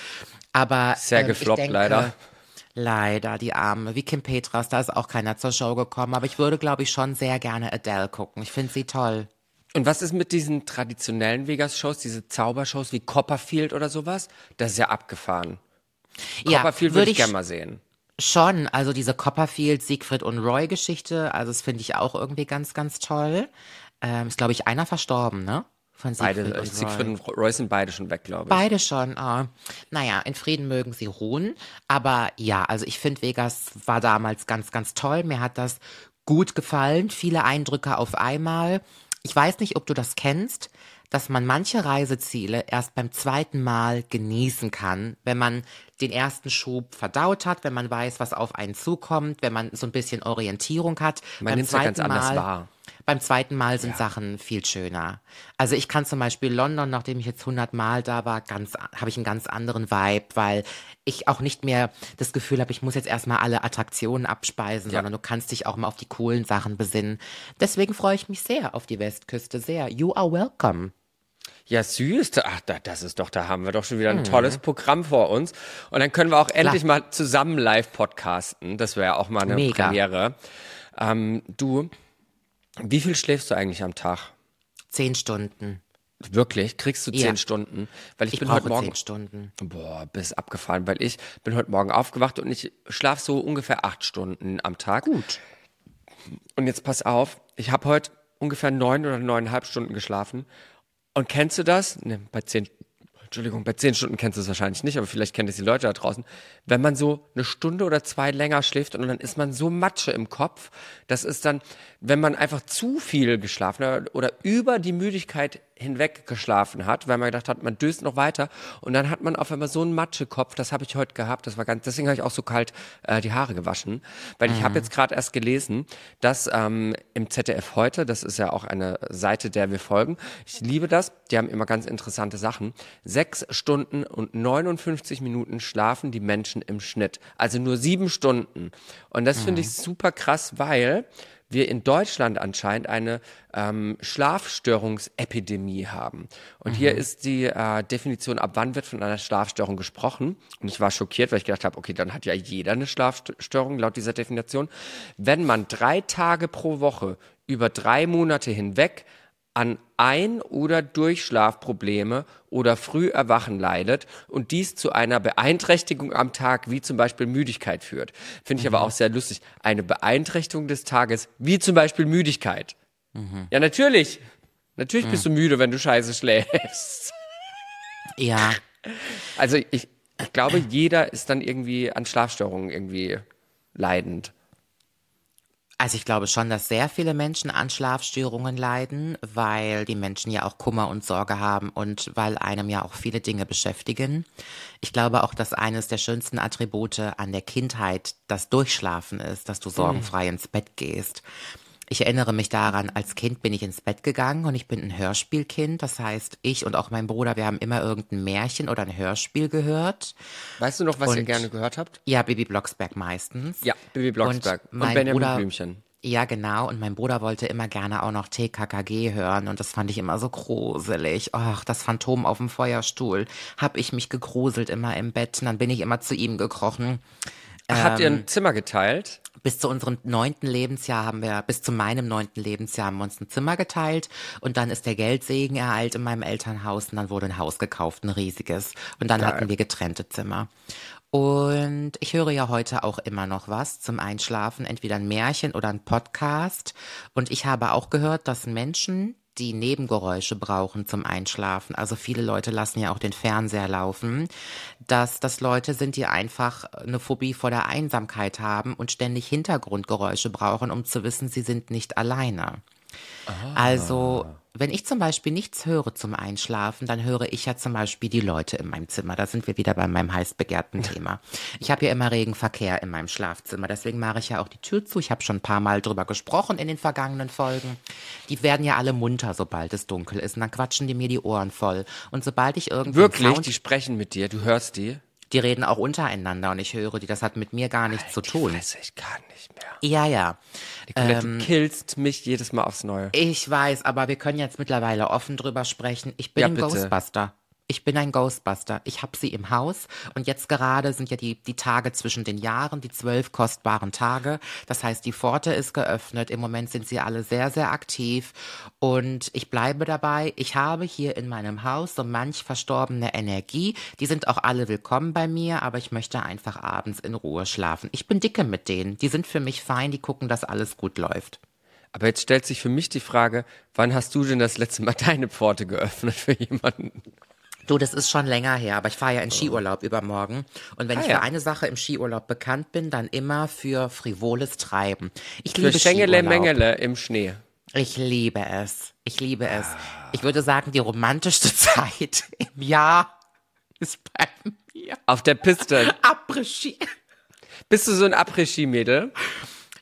Aber Sehr ähm, gefloppt, denke, leider. Leider, die Arme. Wie Kim Petras, da ist auch keiner zur Show gekommen. Aber ich würde, glaube ich, schon sehr gerne Adele gucken. Ich finde sie toll. Und was ist mit diesen traditionellen Vegas-Shows, diese Zaubershows wie Copperfield oder sowas? Das ist ja abgefahren. Copperfield würde würde ich gerne mal sehen. Schon, also diese Copperfield, Siegfried und Roy Geschichte, also das finde ich auch irgendwie ganz, ganz toll. Ähm, ist, glaube ich, einer verstorben, ne? Von Siegfried Beide, und Siegfried Roy. und Roy sind beide schon weg, glaube ich. Beide schon. Oh. Naja, in Frieden mögen sie ruhen. Aber ja, also ich finde, Vegas war damals ganz, ganz toll. Mir hat das gut gefallen. Viele Eindrücke auf einmal. Ich weiß nicht, ob du das kennst, dass man manche Reiseziele erst beim zweiten Mal genießen kann, wenn man den ersten Schub verdaut hat, wenn man weiß, was auf einen zukommt, wenn man so ein bisschen Orientierung hat. Man beim nimmt's ja ganz zweiten anders Mal, wahr. Beim zweiten Mal sind Sachen viel schöner. Also ich kann zum Beispiel London, nachdem ich jetzt 100 Mal da war, ganz, habe ich einen ganz anderen Vibe, weil ich auch nicht mehr das Gefühl habe, ich muss jetzt erstmal alle Attraktionen abspeisen, Ja. sondern du kannst dich auch mal auf die coolen Sachen besinnen. Deswegen freue ich mich sehr auf die Westküste, sehr. You are welcome. Ja, süß. Ach, da, das ist doch, da haben wir doch schon wieder ein Mhm. tolles Programm vor uns. Und dann können wir auch endlich mal zusammen live podcasten. Das wäre ja auch mal eine Mega. Premiere. Ähm, du, wie viel schläfst du eigentlich am Tag? Zehn Stunden. Wirklich? Kriegst du zehn Ja. Stunden? Weil ich, Ich bin heute Morgen. zehn Stunden. Boah, bis abgefahren, weil ich bin heute Morgen aufgewacht und ich schlafe so ungefähr acht Stunden am Tag. Gut. Und jetzt pass auf, ich habe heute ungefähr neun oder neuneinhalb Stunden geschlafen. Und kennst du das? Ne, bei zehn, Entschuldigung, bei zehn Stunden kennst du es wahrscheinlich nicht, aber vielleicht kennen es die Leute da draußen. Wenn man so eine Stunde oder zwei länger schläft und dann ist man so Matsche im Kopf, das ist dann, wenn man einfach zu viel geschlafen hat oder über die Müdigkeit hinweg geschlafen hat, weil man gedacht hat, man döst noch weiter. Und dann hat man auf einmal so einen Matschekopf, das habe ich heute gehabt, das war ganz, deswegen habe ich auch so kalt äh, die Haare gewaschen, weil ich habe jetzt gerade erst gelesen, dass ähm, im ZDF heute, das ist ja auch eine Seite, der wir folgen, ich liebe das, die haben immer ganz interessante Sachen, sechs Stunden und 59 Minuten schlafen die Menschen im Schnitt, also nur sieben Stunden. Und das finde ich super krass, weil wir in Deutschland anscheinend eine ähm, Schlafstörungsepidemie haben. Und hier ist die äh, Definition, ab wann wird von einer Schlafstörung gesprochen. Und ich war schockiert, weil ich gedacht habe, okay, dann hat ja jeder eine Schlafstörung laut dieser Definition. Wenn man drei Tage pro Woche über drei Monate hinweg an Ein- oder Durchschlafprobleme oder Früherwachen leidet und dies zu einer Beeinträchtigung am Tag, wie zum Beispiel Müdigkeit führt. Finde ich aber auch sehr lustig. Eine Beeinträchtigung des Tages, wie zum Beispiel Müdigkeit. Ja, natürlich. Natürlich bist du müde, wenn du scheiße schläfst. Ja, Also ich, ich glaube, jeder ist dann irgendwie an Schlafstörungen irgendwie leidend. Also ich glaube schon, dass sehr viele Menschen an Schlafstörungen leiden, weil die Menschen ja auch Kummer und Sorge haben und weil einem ja auch viele Dinge beschäftigen. Ich glaube auch, dass eines der schönsten Attribute an der Kindheit das Durchschlafen ist, dass du sorgenfrei ins Bett gehst. Ich erinnere mich daran, als Kind bin ich ins Bett gegangen und ich bin ein Hörspielkind. Das heißt, ich und auch mein Bruder, wir haben immer irgendein Märchen oder ein Hörspiel gehört. Weißt du noch, was ihr Und- gerne gehört habt? Ja, Bibi Blocksberg meistens. Ja, Bibi Blocksberg und, mein Benjamin Bruder- Blümchen. Ja, genau. Und mein Bruder wollte immer gerne auch noch TKKG hören und das fand ich immer so gruselig. Ach, das Phantom auf dem Feuerstuhl. Hab ich mich gegruselt immer im Bett und dann bin ich immer zu ihm gekrochen. Habt ihr Ähm, ein Zimmer geteilt? Bis zu unserem neunten Lebensjahr haben wir, bis zu meinem neunten Lebensjahr haben wir uns ein Zimmer geteilt und dann ist der Geldsegen ereilt in meinem Elternhaus und dann wurde ein Haus gekauft, ein riesiges. Und dann hatten wir getrennte Zimmer. Und ich höre ja heute auch immer noch was zum Einschlafen, entweder ein Märchen oder ein Podcast. Und ich habe auch gehört, dass Menschen, die Nebengeräusche brauchen zum Einschlafen, also viele Leute lassen ja auch den Fernseher laufen, dass das Leute sind, die einfach eine Phobie vor der Einsamkeit haben und ständig Hintergrundgeräusche brauchen, um zu wissen, sie sind nicht alleine. Also, wenn ich zum Beispiel nichts höre zum Einschlafen, dann höre ich ja zum Beispiel die Leute in meinem Zimmer. Da sind wir wieder bei meinem heiß begehrten Thema. Ich habe ja immer regen Verkehr in meinem Schlafzimmer. Deswegen mache ich ja auch die Tür zu. Ich habe schon ein paar Mal drüber gesprochen in den vergangenen Folgen. Die werden ja alle munter, sobald es dunkel ist. Und dann quatschen die mir die Ohren voll. Und sobald ich irgendwie Wirklich? Sound Die sprechen mit dir, du hörst die? die reden auch untereinander und ich höre die. Das hat mit mir gar nichts zu tun. Weiß ich gar nicht Ja, ja. Nicolette, Ähm, du killst mich jedes Mal aufs Neue. Ich weiß, aber wir können jetzt mittlerweile offen drüber sprechen. Ich bin Ja. Ghostbuster. Ich bin ein Ghostbuster. Ich habe sie im Haus und jetzt gerade sind ja die, die Tage zwischen den Jahren, die zwölf kostbaren Tage. Das heißt, die Pforte ist geöffnet. Im Moment sind sie alle sehr, sehr aktiv und ich bleibe dabei. Ich habe hier in meinem Haus so manch verstorbene Energie. Die sind auch alle willkommen bei mir, aber ich möchte einfach abends in Ruhe schlafen. Ich bin dicke mit denen. Die sind für mich fein. Die gucken, dass alles gut läuft. Aber jetzt stellt sich für mich die Frage, wann hast du denn das letzte Mal deine Pforte geöffnet für jemanden? Du, das ist schon länger her, aber ich fahre ja in Skiurlaub übermorgen. Und wenn Ah, ich ja. für eine Sache im Skiurlaub bekannt bin, dann immer für frivoles Treiben. Ich Für liebe Schengele Skiurlaub. Mengele im Schnee. Ich liebe es. Ich liebe es. Ich würde sagen, die romantischste Zeit im Jahr ist bei mir. Auf der Piste. Après-Ski. Bist du so ein Après-Ski-Mädel?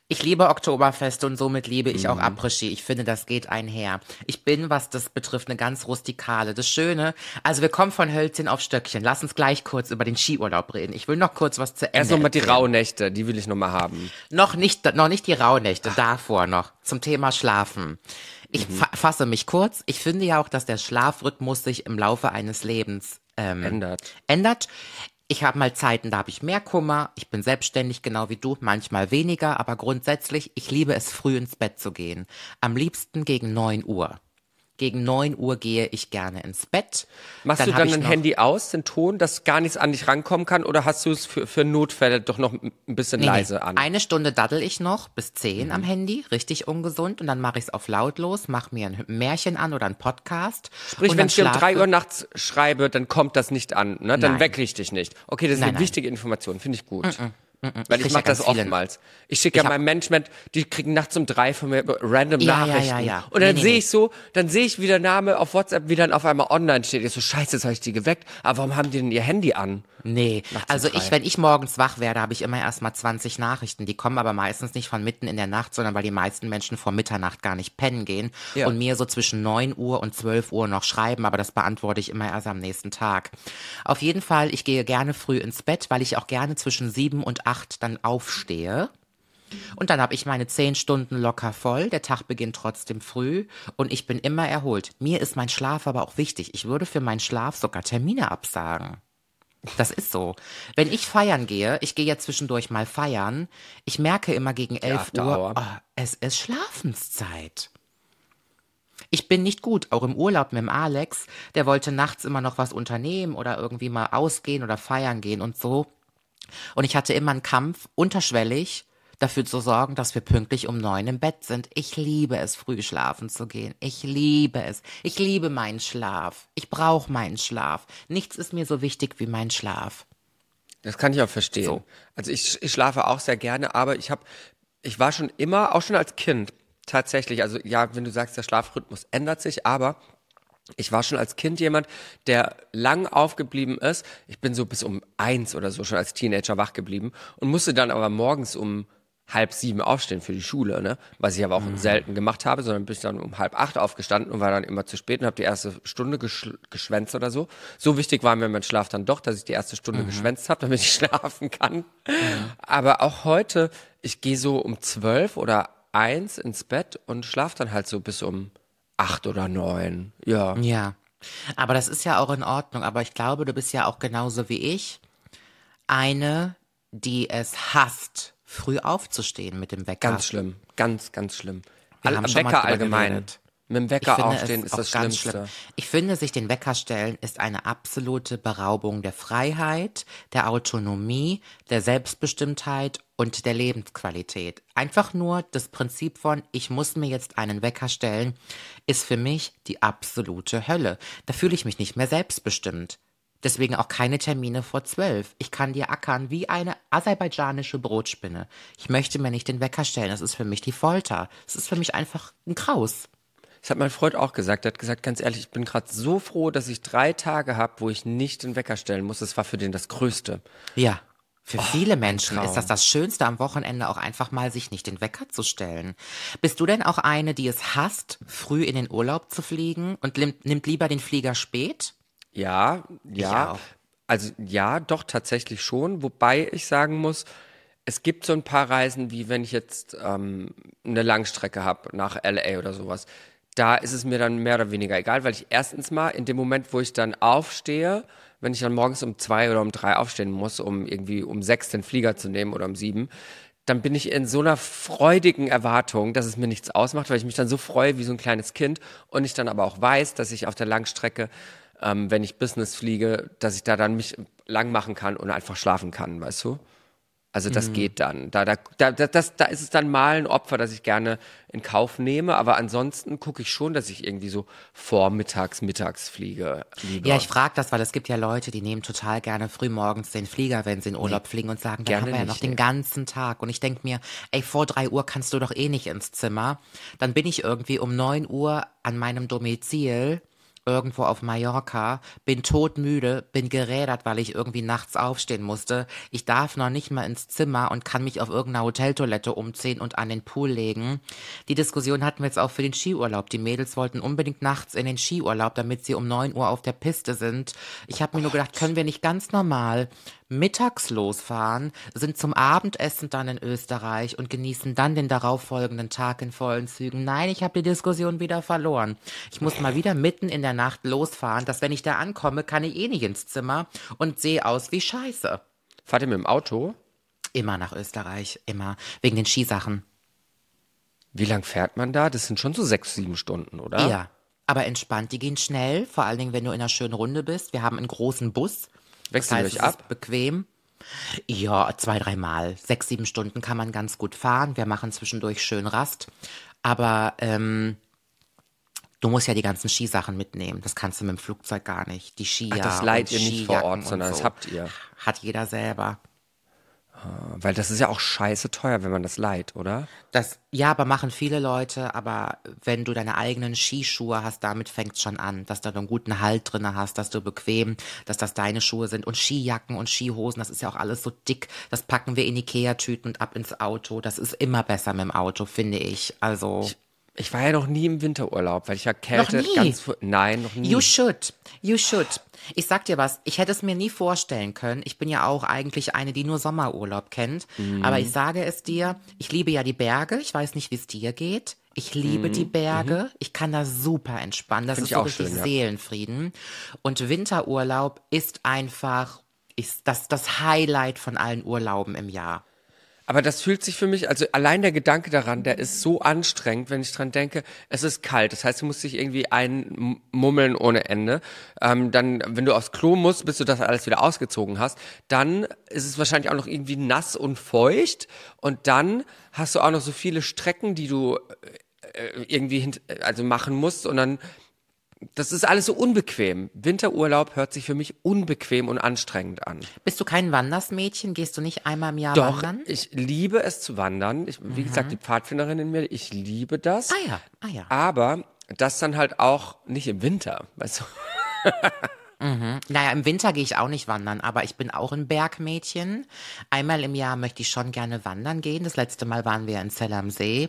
Ich liebe Oktoberfeste und somit liebe ich Mhm. auch Après-Ski. Ich finde, das geht einher. Ich bin, was das betrifft, eine ganz rustikale. Das Schöne, also wir kommen von Hölzchen auf Stöckchen. Lass uns gleich kurz über den Skiurlaub reden. Ich will noch kurz was zu Ende Erst nochmal die. Rauhnächte, die will ich nochmal haben. Noch nicht, noch nicht die Rauhnächte, davor noch. Zum Thema Schlafen. Ich fa fasse mich kurz. Ich finde ja auch, dass der Schlafrhythmus sich im Laufe eines Lebens ähm, Ändert. ändert. Ich habe mal Zeiten, da habe ich mehr Kummer. Ich bin selbstständig, genau wie du, manchmal weniger, aber grundsätzlich, ich liebe es, früh ins Bett zu gehen. Am liebsten gegen 9 Uhr. Gegen 9 Uhr gehe ich gerne ins Bett. Machst du dann ich ein noch- Handy aus, den Ton, dass gar nichts an dich rankommen kann? Oder hast du es für, für Notfälle doch noch ein bisschen Nee, nee. leise an? Mhm. Eine Stunde daddel ich noch bis zehn am Handy, richtig ungesund. Und dann mache ich es auf lautlos, mache mir ein Märchen an oder einen Podcast. Sprich, wenn dann ich dir um schlafe- drei Uhr nachts schreibe, dann kommt das nicht an, ne? Dann Nein. weckle ich dich nicht. Okay, das ist Nein, eine nein. wichtige Information, finde ich gut. Weil ich, krieg mache ja das oftmals. Ich schicke ja hab- meinem Management, die kriegen nachts um drei von mir random Ja, ja, Nachrichten. ja, ja. Und dann Nee, sehe nee. ich so, dann sehe ich, wie der Name auf WhatsApp wie dann auf einmal online steht. Ich so, scheiße, jetzt habe ich die geweckt. Aber warum haben die denn ihr Handy an? Nee, also ich, wenn ich morgens wach werde, habe ich immer erstmal 20 Nachrichten. Die kommen aber meistens nicht von mitten in der Nacht, sondern weil die meisten Menschen vor Mitternacht gar nicht pennen gehen Ja. und mir so zwischen 9 Uhr und 12 Uhr noch schreiben, aber das beantworte ich immer erst am nächsten Tag. Auf jeden Fall, ich gehe gerne früh ins Bett, weil ich auch gerne zwischen 7 und 8 dann aufstehe. Und dann habe ich meine zehn Stunden locker voll. Der Tag beginnt trotzdem früh und ich bin immer erholt. Mir ist mein Schlaf aber auch wichtig. Ich würde für meinen Schlaf sogar Termine absagen. Das ist so. Wenn ich feiern gehe, ich gehe ja zwischendurch mal feiern, ich merke immer gegen 11 After Uhr, oh, es ist Schlafenszeit. Ich bin nicht gut, auch im Urlaub mit dem Alex, der wollte nachts immer noch was unternehmen oder irgendwie mal ausgehen oder feiern gehen und so. Und ich hatte immer einen Kampf, unterschwellig, dafür zu sorgen, dass wir pünktlich um neun im Bett sind. Ich liebe es, früh schlafen zu gehen. Ich liebe es. Ich liebe meinen Schlaf. Ich brauche meinen Schlaf. Nichts ist mir so wichtig wie mein Schlaf. Das kann ich auch verstehen. So. Also ich, ich schlafe auch sehr gerne, aber ich habe, ich war schon immer, auch schon als Kind, tatsächlich, also ja, wenn du sagst, der Schlafrhythmus ändert sich, aber ich war schon als Kind jemand, der lang aufgeblieben ist. Ich bin so bis um eins oder so schon als Teenager wach geblieben und musste dann aber morgens um halb sieben aufstehen für die Schule, ne? Was ich aber auch selten gemacht habe, sondern bin ich dann um halb acht aufgestanden und war dann immer zu spät und habe die erste Stunde geschl- geschwänzt oder so. So wichtig war mir mein Schlaf dann doch, dass ich die erste Stunde geschwänzt habe, damit ich schlafen kann. Aber auch heute, ich gehe so um zwölf oder eins ins Bett und schlafe dann halt so bis um acht oder neun. Ja. Ja. Aber das ist ja auch in Ordnung. Aber ich glaube, du bist ja auch genauso wie ich eine, die es hasst, früh aufzustehen mit dem Wecker. Ganz schlimm. Ganz, ganz schlimm. Wir All, am Wecker allgemein. geredet. Mit dem Wecker finde aufstehen ist das ganz Schlimmste. schlimm. Ich finde, sich den Wecker stellen ist eine absolute Beraubung der Freiheit, der Autonomie, der Selbstbestimmtheit und der Lebensqualität. Einfach nur das Prinzip von, ich muss mir jetzt einen Wecker stellen, ist für mich die absolute Hölle. Da fühle ich mich nicht mehr selbstbestimmt. Deswegen auch keine Termine vor zwölf. Ich kann dir ackern wie eine aserbaidschanische Brotspinne. Ich möchte mir nicht den Wecker stellen. Das ist für mich die Folter. Es ist für mich einfach ein Kraus. Das hat mein Freund auch gesagt. Er hat gesagt, ganz ehrlich, ich bin gerade so froh, dass ich drei Tage habe, wo ich nicht den Wecker stellen muss. Das war für den das Größte. Ja. Für viele Menschen ist das das Schönste am Wochenende auch einfach mal sich nicht den Wecker zu stellen. Bist du denn auch eine, die es hasst, früh in den Urlaub zu fliegen und nimmt lieber den Flieger spät? Ja, ja. Also ja, doch tatsächlich schon. Wobei ich sagen muss, es gibt so ein paar Reisen, wie wenn ich jetzt ähm, eine Langstrecke habe nach LA oder sowas. Da ist es mir dann mehr oder weniger egal, weil ich erstens mal in dem Moment, wo ich dann aufstehe, wenn ich dann morgens um zwei oder um drei aufstehen muss, um irgendwie um sechs den Flieger zu nehmen oder um sieben, dann bin ich in so einer freudigen Erwartung, dass es mir nichts ausmacht, weil ich mich dann so freue wie so ein kleines Kind und ich dann aber auch weiß, dass ich auf der Langstrecke, ähm, wenn ich Business fliege, dass ich da dann mich lang machen kann und einfach schlafen kann, weißt du? Also das geht dann. Da, da, da, da, das, da ist es dann mal ein Opfer, das ich gerne in Kauf nehme, aber ansonsten gucke ich schon, dass ich irgendwie so vormittags, mittags fliege. Lieber. Ja, ich frage das, weil es gibt ja Leute, die nehmen total gerne früh morgens den Flieger, wenn sie in Urlaub fliegen und sagen, gerne haben wir ja noch den nee. ganzen Tag. Und ich denk mir, ey, vor drei Uhr kannst du doch eh nicht ins Zimmer. Dann bin ich irgendwie um neun Uhr an meinem Domizil irgendwo auf Mallorca, bin todmüde, bin gerädert, weil ich irgendwie nachts aufstehen musste. Ich darf noch nicht mal ins Zimmer und kann mich auf irgendeiner Hoteltoilette umziehen und an den Pool legen. Die Diskussion hatten wir jetzt auch für den Skiurlaub. Die Mädels wollten unbedingt nachts in den Skiurlaub, damit sie um 9 Uhr auf der Piste sind. Ich habe mir nur gedacht, können wir nicht ganz normal mittags losfahren, sind zum Abendessen dann in Österreich und genießen dann den darauffolgenden Tag in vollen Zügen. Nein, ich habe die Diskussion wieder verloren. Ich muss mal wieder mitten in der Nacht losfahren, dass wenn ich da ankomme, kann ich eh nicht ins Zimmer und sehe aus wie Scheiße. Fahrt ihr mit dem Auto? Immer nach Österreich, immer. Wegen den Skisachen. Wie lang fährt man da? Das sind schon so sechs, sieben Stunden, oder? Ja. Aber entspannt, die gehen schnell, vor allen Dingen, wenn du in einer schönen Runde bist. Wir haben einen großen Bus. Wechseln das euch heißt, es ab? Ist bequem. Ja, zwei, dreimal. Sechs, sieben Stunden kann man ganz gut fahren. Wir machen zwischendurch schön Rast. Aber ähm, du musst ja die ganzen Skisachen mitnehmen. Das kannst du mit dem Flugzeug gar nicht. Die Skier. Ach, das leiht ihr nicht vor Ort, sondern so. das habt ihr. Hat jeder selber. Weil das ist ja auch scheiße teuer, wenn man das leiht, oder? Das, ja, aber machen viele Leute, aber wenn du deine eigenen Skischuhe hast, damit fängt's schon an, dass du einen guten Halt drinne hast, dass du bequem, dass das deine Schuhe sind und Skijacken und Skihosen, das ist ja auch alles so dick, das packen wir in Ikea-Tüten und ab ins Auto, das ist immer besser mit dem Auto, finde ich, also. Ich war ja noch nie im Winterurlaub, weil ich ja Kälte Noch nie? ganz nein, noch nie. You should. You should. Ich sag dir was, ich hätte es mir nie vorstellen können. Ich bin ja auch eigentlich eine, die nur Sommerurlaub kennt. Mhm. Aber ich sage es dir, ich liebe ja die Berge. Ich weiß nicht, wie es dir geht. Ich liebe die Berge. Ich kann da super entspannen. Das Mhm. Find ist ich so auch richtig schön, ja. Seelenfrieden. Und Winterurlaub ist einfach ist das, das Highlight von allen Urlauben im Jahr. Aber das fühlt sich für mich, also allein der Gedanke daran, der ist so anstrengend, wenn ich dran denke, es ist kalt. Das heißt, du musst dich irgendwie einmummeln ohne Ende. Ähm, dann, wenn du aufs Klo musst, bis du das alles wieder ausgezogen hast, dann ist es wahrscheinlich auch noch irgendwie nass und feucht. Und dann hast du auch noch so viele Strecken, die du äh, irgendwie also machen musst. Und dann, das ist alles so unbequem. Winterurlaub hört sich für mich unbequem und anstrengend an. Bist du kein Wandersmädchen? Gehst du nicht einmal im Jahr Doch, wandern? ich liebe es zu wandern. Ich, wie gesagt, die Pfadfinderin in mir, ich liebe das. Ah ja, ah ja. Aber das dann halt auch nicht im Winter, weißt du? Naja, im Winter gehe ich auch nicht wandern, aber ich bin auch ein Bergmädchen. Einmal im Jahr möchte ich schon gerne wandern gehen. Das letzte Mal waren wir in Zell am See.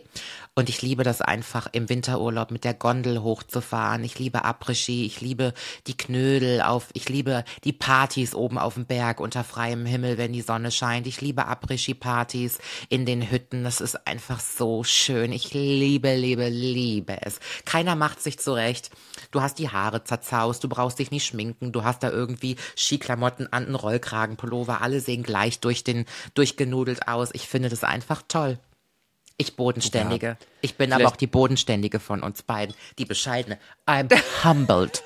Und ich liebe das einfach, im Winterurlaub mit der Gondel hochzufahren. Ich liebe Après-Ski, ich liebe die Knödel auf, ich liebe die Partys oben auf dem Berg unter freiem Himmel, wenn die Sonne scheint. Ich liebe Après-Ski-Partys in den Hütten. Das ist einfach so schön. Ich liebe, liebe, liebe es. Keiner macht sich zurecht. Du hast die Haare zerzaust, du brauchst dich nicht schminken, du hast da irgendwie Skiklamotten an, einen Rollkragenpullover, alle sehen gleich durch den, durchgenudelt aus. Ich finde das einfach toll. Ich Bodenständige. Ich bin aber Vielleicht- auch die Bodenständige von uns beiden. Die bescheidene. I'm humbled.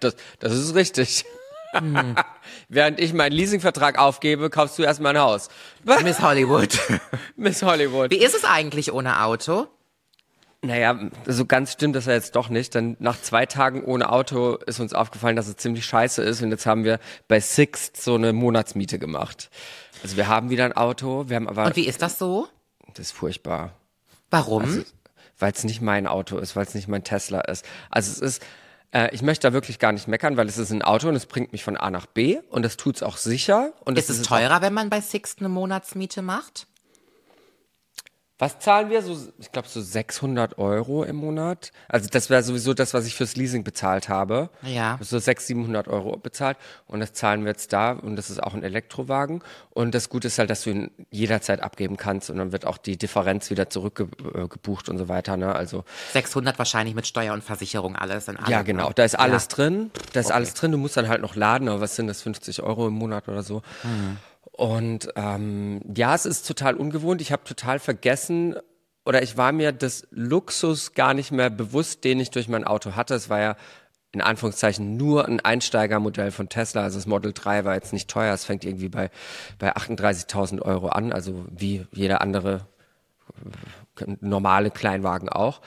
Das, das ist richtig. Hm. Während ich meinen Leasingvertrag aufgebe, kaufst du erstmal ein Haus. Miss Hollywood. Miss Hollywood. Wie ist es eigentlich ohne Auto? Naja, so ganz stimmt das ja jetzt doch nicht, denn nach zwei Tagen ohne Auto ist uns aufgefallen, dass es ziemlich scheiße ist und jetzt haben wir bei Sixt so eine Monatsmiete gemacht. Also wir haben wieder ein Auto, wir haben aber, Und wie ist das so? das ist furchtbar. Warum? weil es nicht mein Auto ist, weil es nicht mein Tesla ist. Also es ist, äh, ich möchte da wirklich gar nicht meckern, weil es ist ein Auto und es bringt mich von A nach B und das tut's auch sicher. Und ist es ist teurer, wenn man bei Sixt eine Monatsmiete macht? Was zahlen wir? So, ich glaube so 600 Euro im Monat. Also das wäre sowieso das, was ich fürs Leasing bezahlt habe. Ja. So 600, 700 Euro bezahlt und das zahlen wir jetzt da und das ist auch ein Elektrowagen. Und das Gute ist halt, dass du ihn jederzeit abgeben kannst und dann wird auch die Differenz wieder zurückgebucht und so weiter. Ne? Also 600 wahrscheinlich mit Steuer und Versicherung alles in allem. ja, genau. Da ist alles Ja. drin. Da ist alles drin. Du musst dann halt noch laden, aber was sind das? 50 Euro im Monat oder so. Und ähm, ja, es ist total ungewohnt. Ich habe total vergessen oder ich war mir des Luxus gar nicht mehr bewusst, den ich durch mein Auto hatte. Es war ja in Anführungszeichen nur ein Einsteigermodell von Tesla. Also das Model 3 war jetzt nicht teuer. Es fängt irgendwie bei, bei 38.000 Euro an. Also wie jeder andere äh, normale Kleinwagen auch.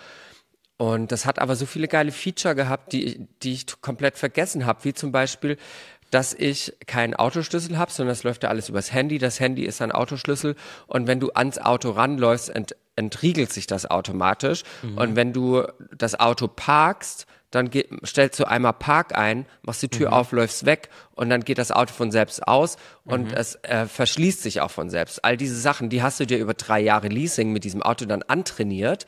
Und das hat aber so viele geile Feature gehabt, die, die ich komplett vergessen habe, wie zum Beispiel, dass ich keinen Autoschlüssel habe, sondern das läuft ja alles übers Handy. Das Handy ist ein Autoschlüssel und wenn du ans Auto ranläufst, ent, entriegelt sich das automatisch. Und wenn du das Auto parkst, dann geht, stellst du einmal Park ein, machst die Tür auf, läufst weg und dann geht das Auto von selbst aus und es äh, verschließt sich auch von selbst. All diese Sachen, die hast du dir über drei Jahre Leasing mit diesem Auto dann antrainiert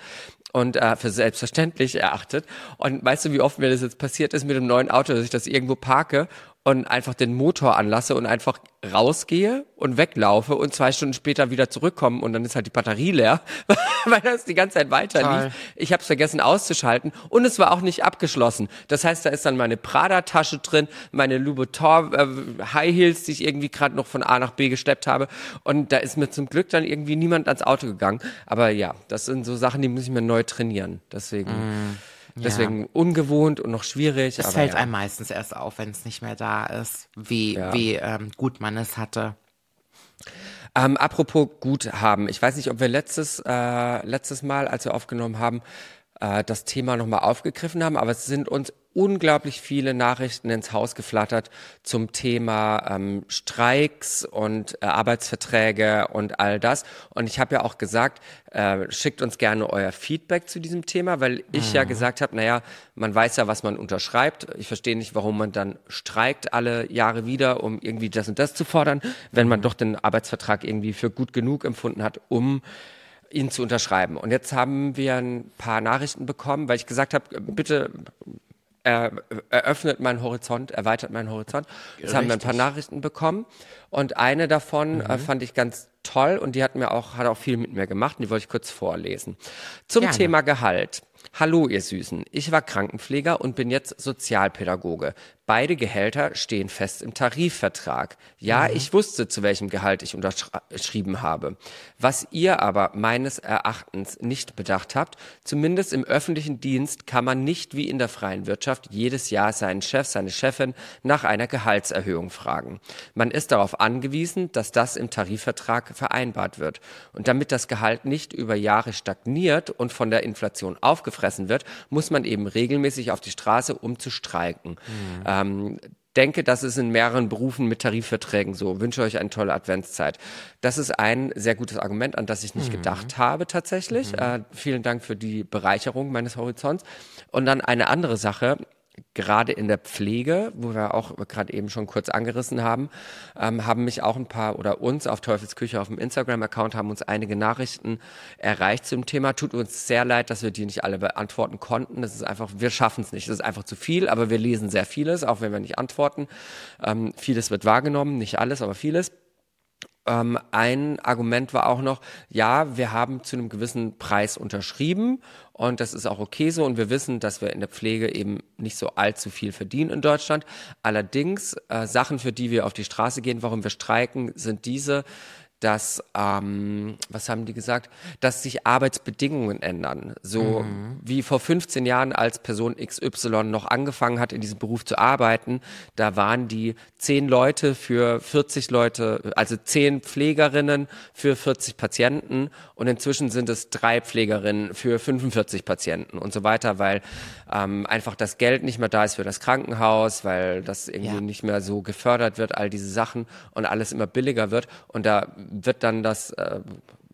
und äh, für selbstverständlich erachtet. Und weißt du, wie oft mir das jetzt passiert ist mit dem neuen Auto, dass ich das irgendwo parke und einfach den Motor anlasse und einfach rausgehe und weglaufe und zwei Stunden später wieder zurückkomme und dann ist halt die Batterie leer, weil das die ganze Zeit weiter Toll. lief. Ich habe es vergessen auszuschalten und es war auch nicht abgeschlossen. Das heißt, da ist dann meine Prada-Tasche drin, meine Louboutin äh, High Heels, die ich irgendwie gerade noch von A nach B geschleppt habe und da ist mir zum Glück dann irgendwie niemand ans Auto gegangen. Aber ja, das sind so Sachen, die muss ich mir neu trainieren. Deswegen, deswegen ungewohnt und noch schwierig. Es fällt ja. einem meistens erst auf, wenn es nicht mehr da ist, wie, Ja. wie ähm, gut man es hatte. Ähm, apropos Guthaben. Ich weiß nicht, ob wir letztes, äh, letztes Mal, als wir aufgenommen haben, äh, das Thema nochmal aufgegriffen haben, aber es sind uns unglaublich viele Nachrichten ins Haus geflattert zum Thema ähm, Streiks und äh, Arbeitsverträge und all das. Und ich habe ja auch gesagt, äh, schickt uns gerne euer Feedback zu diesem Thema, weil ich mhm. ja gesagt habe, naja, man weiß ja, was man unterschreibt. Ich verstehe nicht, warum man dann streikt alle Jahre wieder, um irgendwie das und das zu fordern, wenn man doch den Arbeitsvertrag irgendwie für gut genug empfunden hat, um ihn zu unterschreiben. Und jetzt haben wir ein paar Nachrichten bekommen, weil ich gesagt habe, bitte er, eröffnet meinen Horizont, erweitert meinen Horizont. Jetzt haben wir ein paar Nachrichten bekommen und eine davon äh, mhm. äh, fand ich ganz toll und die hat mir auch hat auch viel mit mir gemacht und die wollte ich kurz vorlesen. Zum Gerne. Thema Gehalt. Hallo, ihr Süßen. Ich war Krankenpfleger und bin jetzt Sozialpädagoge. Beide Gehälter stehen fest im Tarifvertrag. Ja, mhm. ich wusste, zu welchem Gehalt ich unterschrieben habe. Was ihr aber meines Erachtens nicht bedacht habt, zumindest im öffentlichen Dienst kann man nicht wie in der freien Wirtschaft jedes Jahr seinen Chef, seine Chefin nach einer Gehaltserhöhung fragen. Man ist darauf angewiesen, dass das im Tarifvertrag vereinbart wird. Und damit das Gehalt nicht über Jahre stagniert und von der Inflation aufgefressen wird, muss man eben regelmäßig auf die Straße, um zu streiken. Mhm ähm, denke, das ist in mehreren Berufen mit Tarifverträgen so. Wünsche euch eine tolle Adventszeit. Das ist ein sehr gutes Argument, an das ich nicht mhm. gedacht habe tatsächlich. Mhm. Äh, vielen Dank für die Bereicherung meines Horizonts. Und dann eine andere Sache, gerade in der Pflege, wo wir auch gerade eben schon kurz angerissen haben, ähm, haben mich auch ein paar oder uns auf Teufelsküche auf dem Instagram-Account haben uns einige Nachrichten erreicht zum Thema. Tut uns sehr leid, dass wir die nicht alle beantworten konnten. Das ist einfach, wir schaffen es nicht. Das ist einfach zu viel, aber wir lesen sehr vieles, auch wenn wir nicht antworten. Ähm, vieles wird wahrgenommen, nicht alles, aber vieles. Ähm, ein Argument war auch noch, ja, wir haben zu einem gewissen Preis unterschrieben und das ist auch okay so und wir wissen, dass wir in der Pflege eben nicht so allzu viel verdienen in Deutschland. Allerdings äh, Sachen, für die wir auf die Straße gehen, warum wir streiken, sind diese, dass, ähm, was haben die gesagt, dass sich Arbeitsbedingungen ändern. So mhm. wie vor 15 Jahren, als Person XY noch angefangen hat, in diesem Beruf zu arbeiten, da waren die zehn Leute für 40 Leute, also zehn Pflegerinnen für 40 Patienten und inzwischen sind es drei Pflegerinnen für 45 Patienten und so weiter, weil ähm, einfach das Geld nicht mehr da ist für das Krankenhaus, weil das irgendwie ja. nicht mehr so gefördert wird, all diese Sachen und alles immer billiger wird und da wird dann das, äh,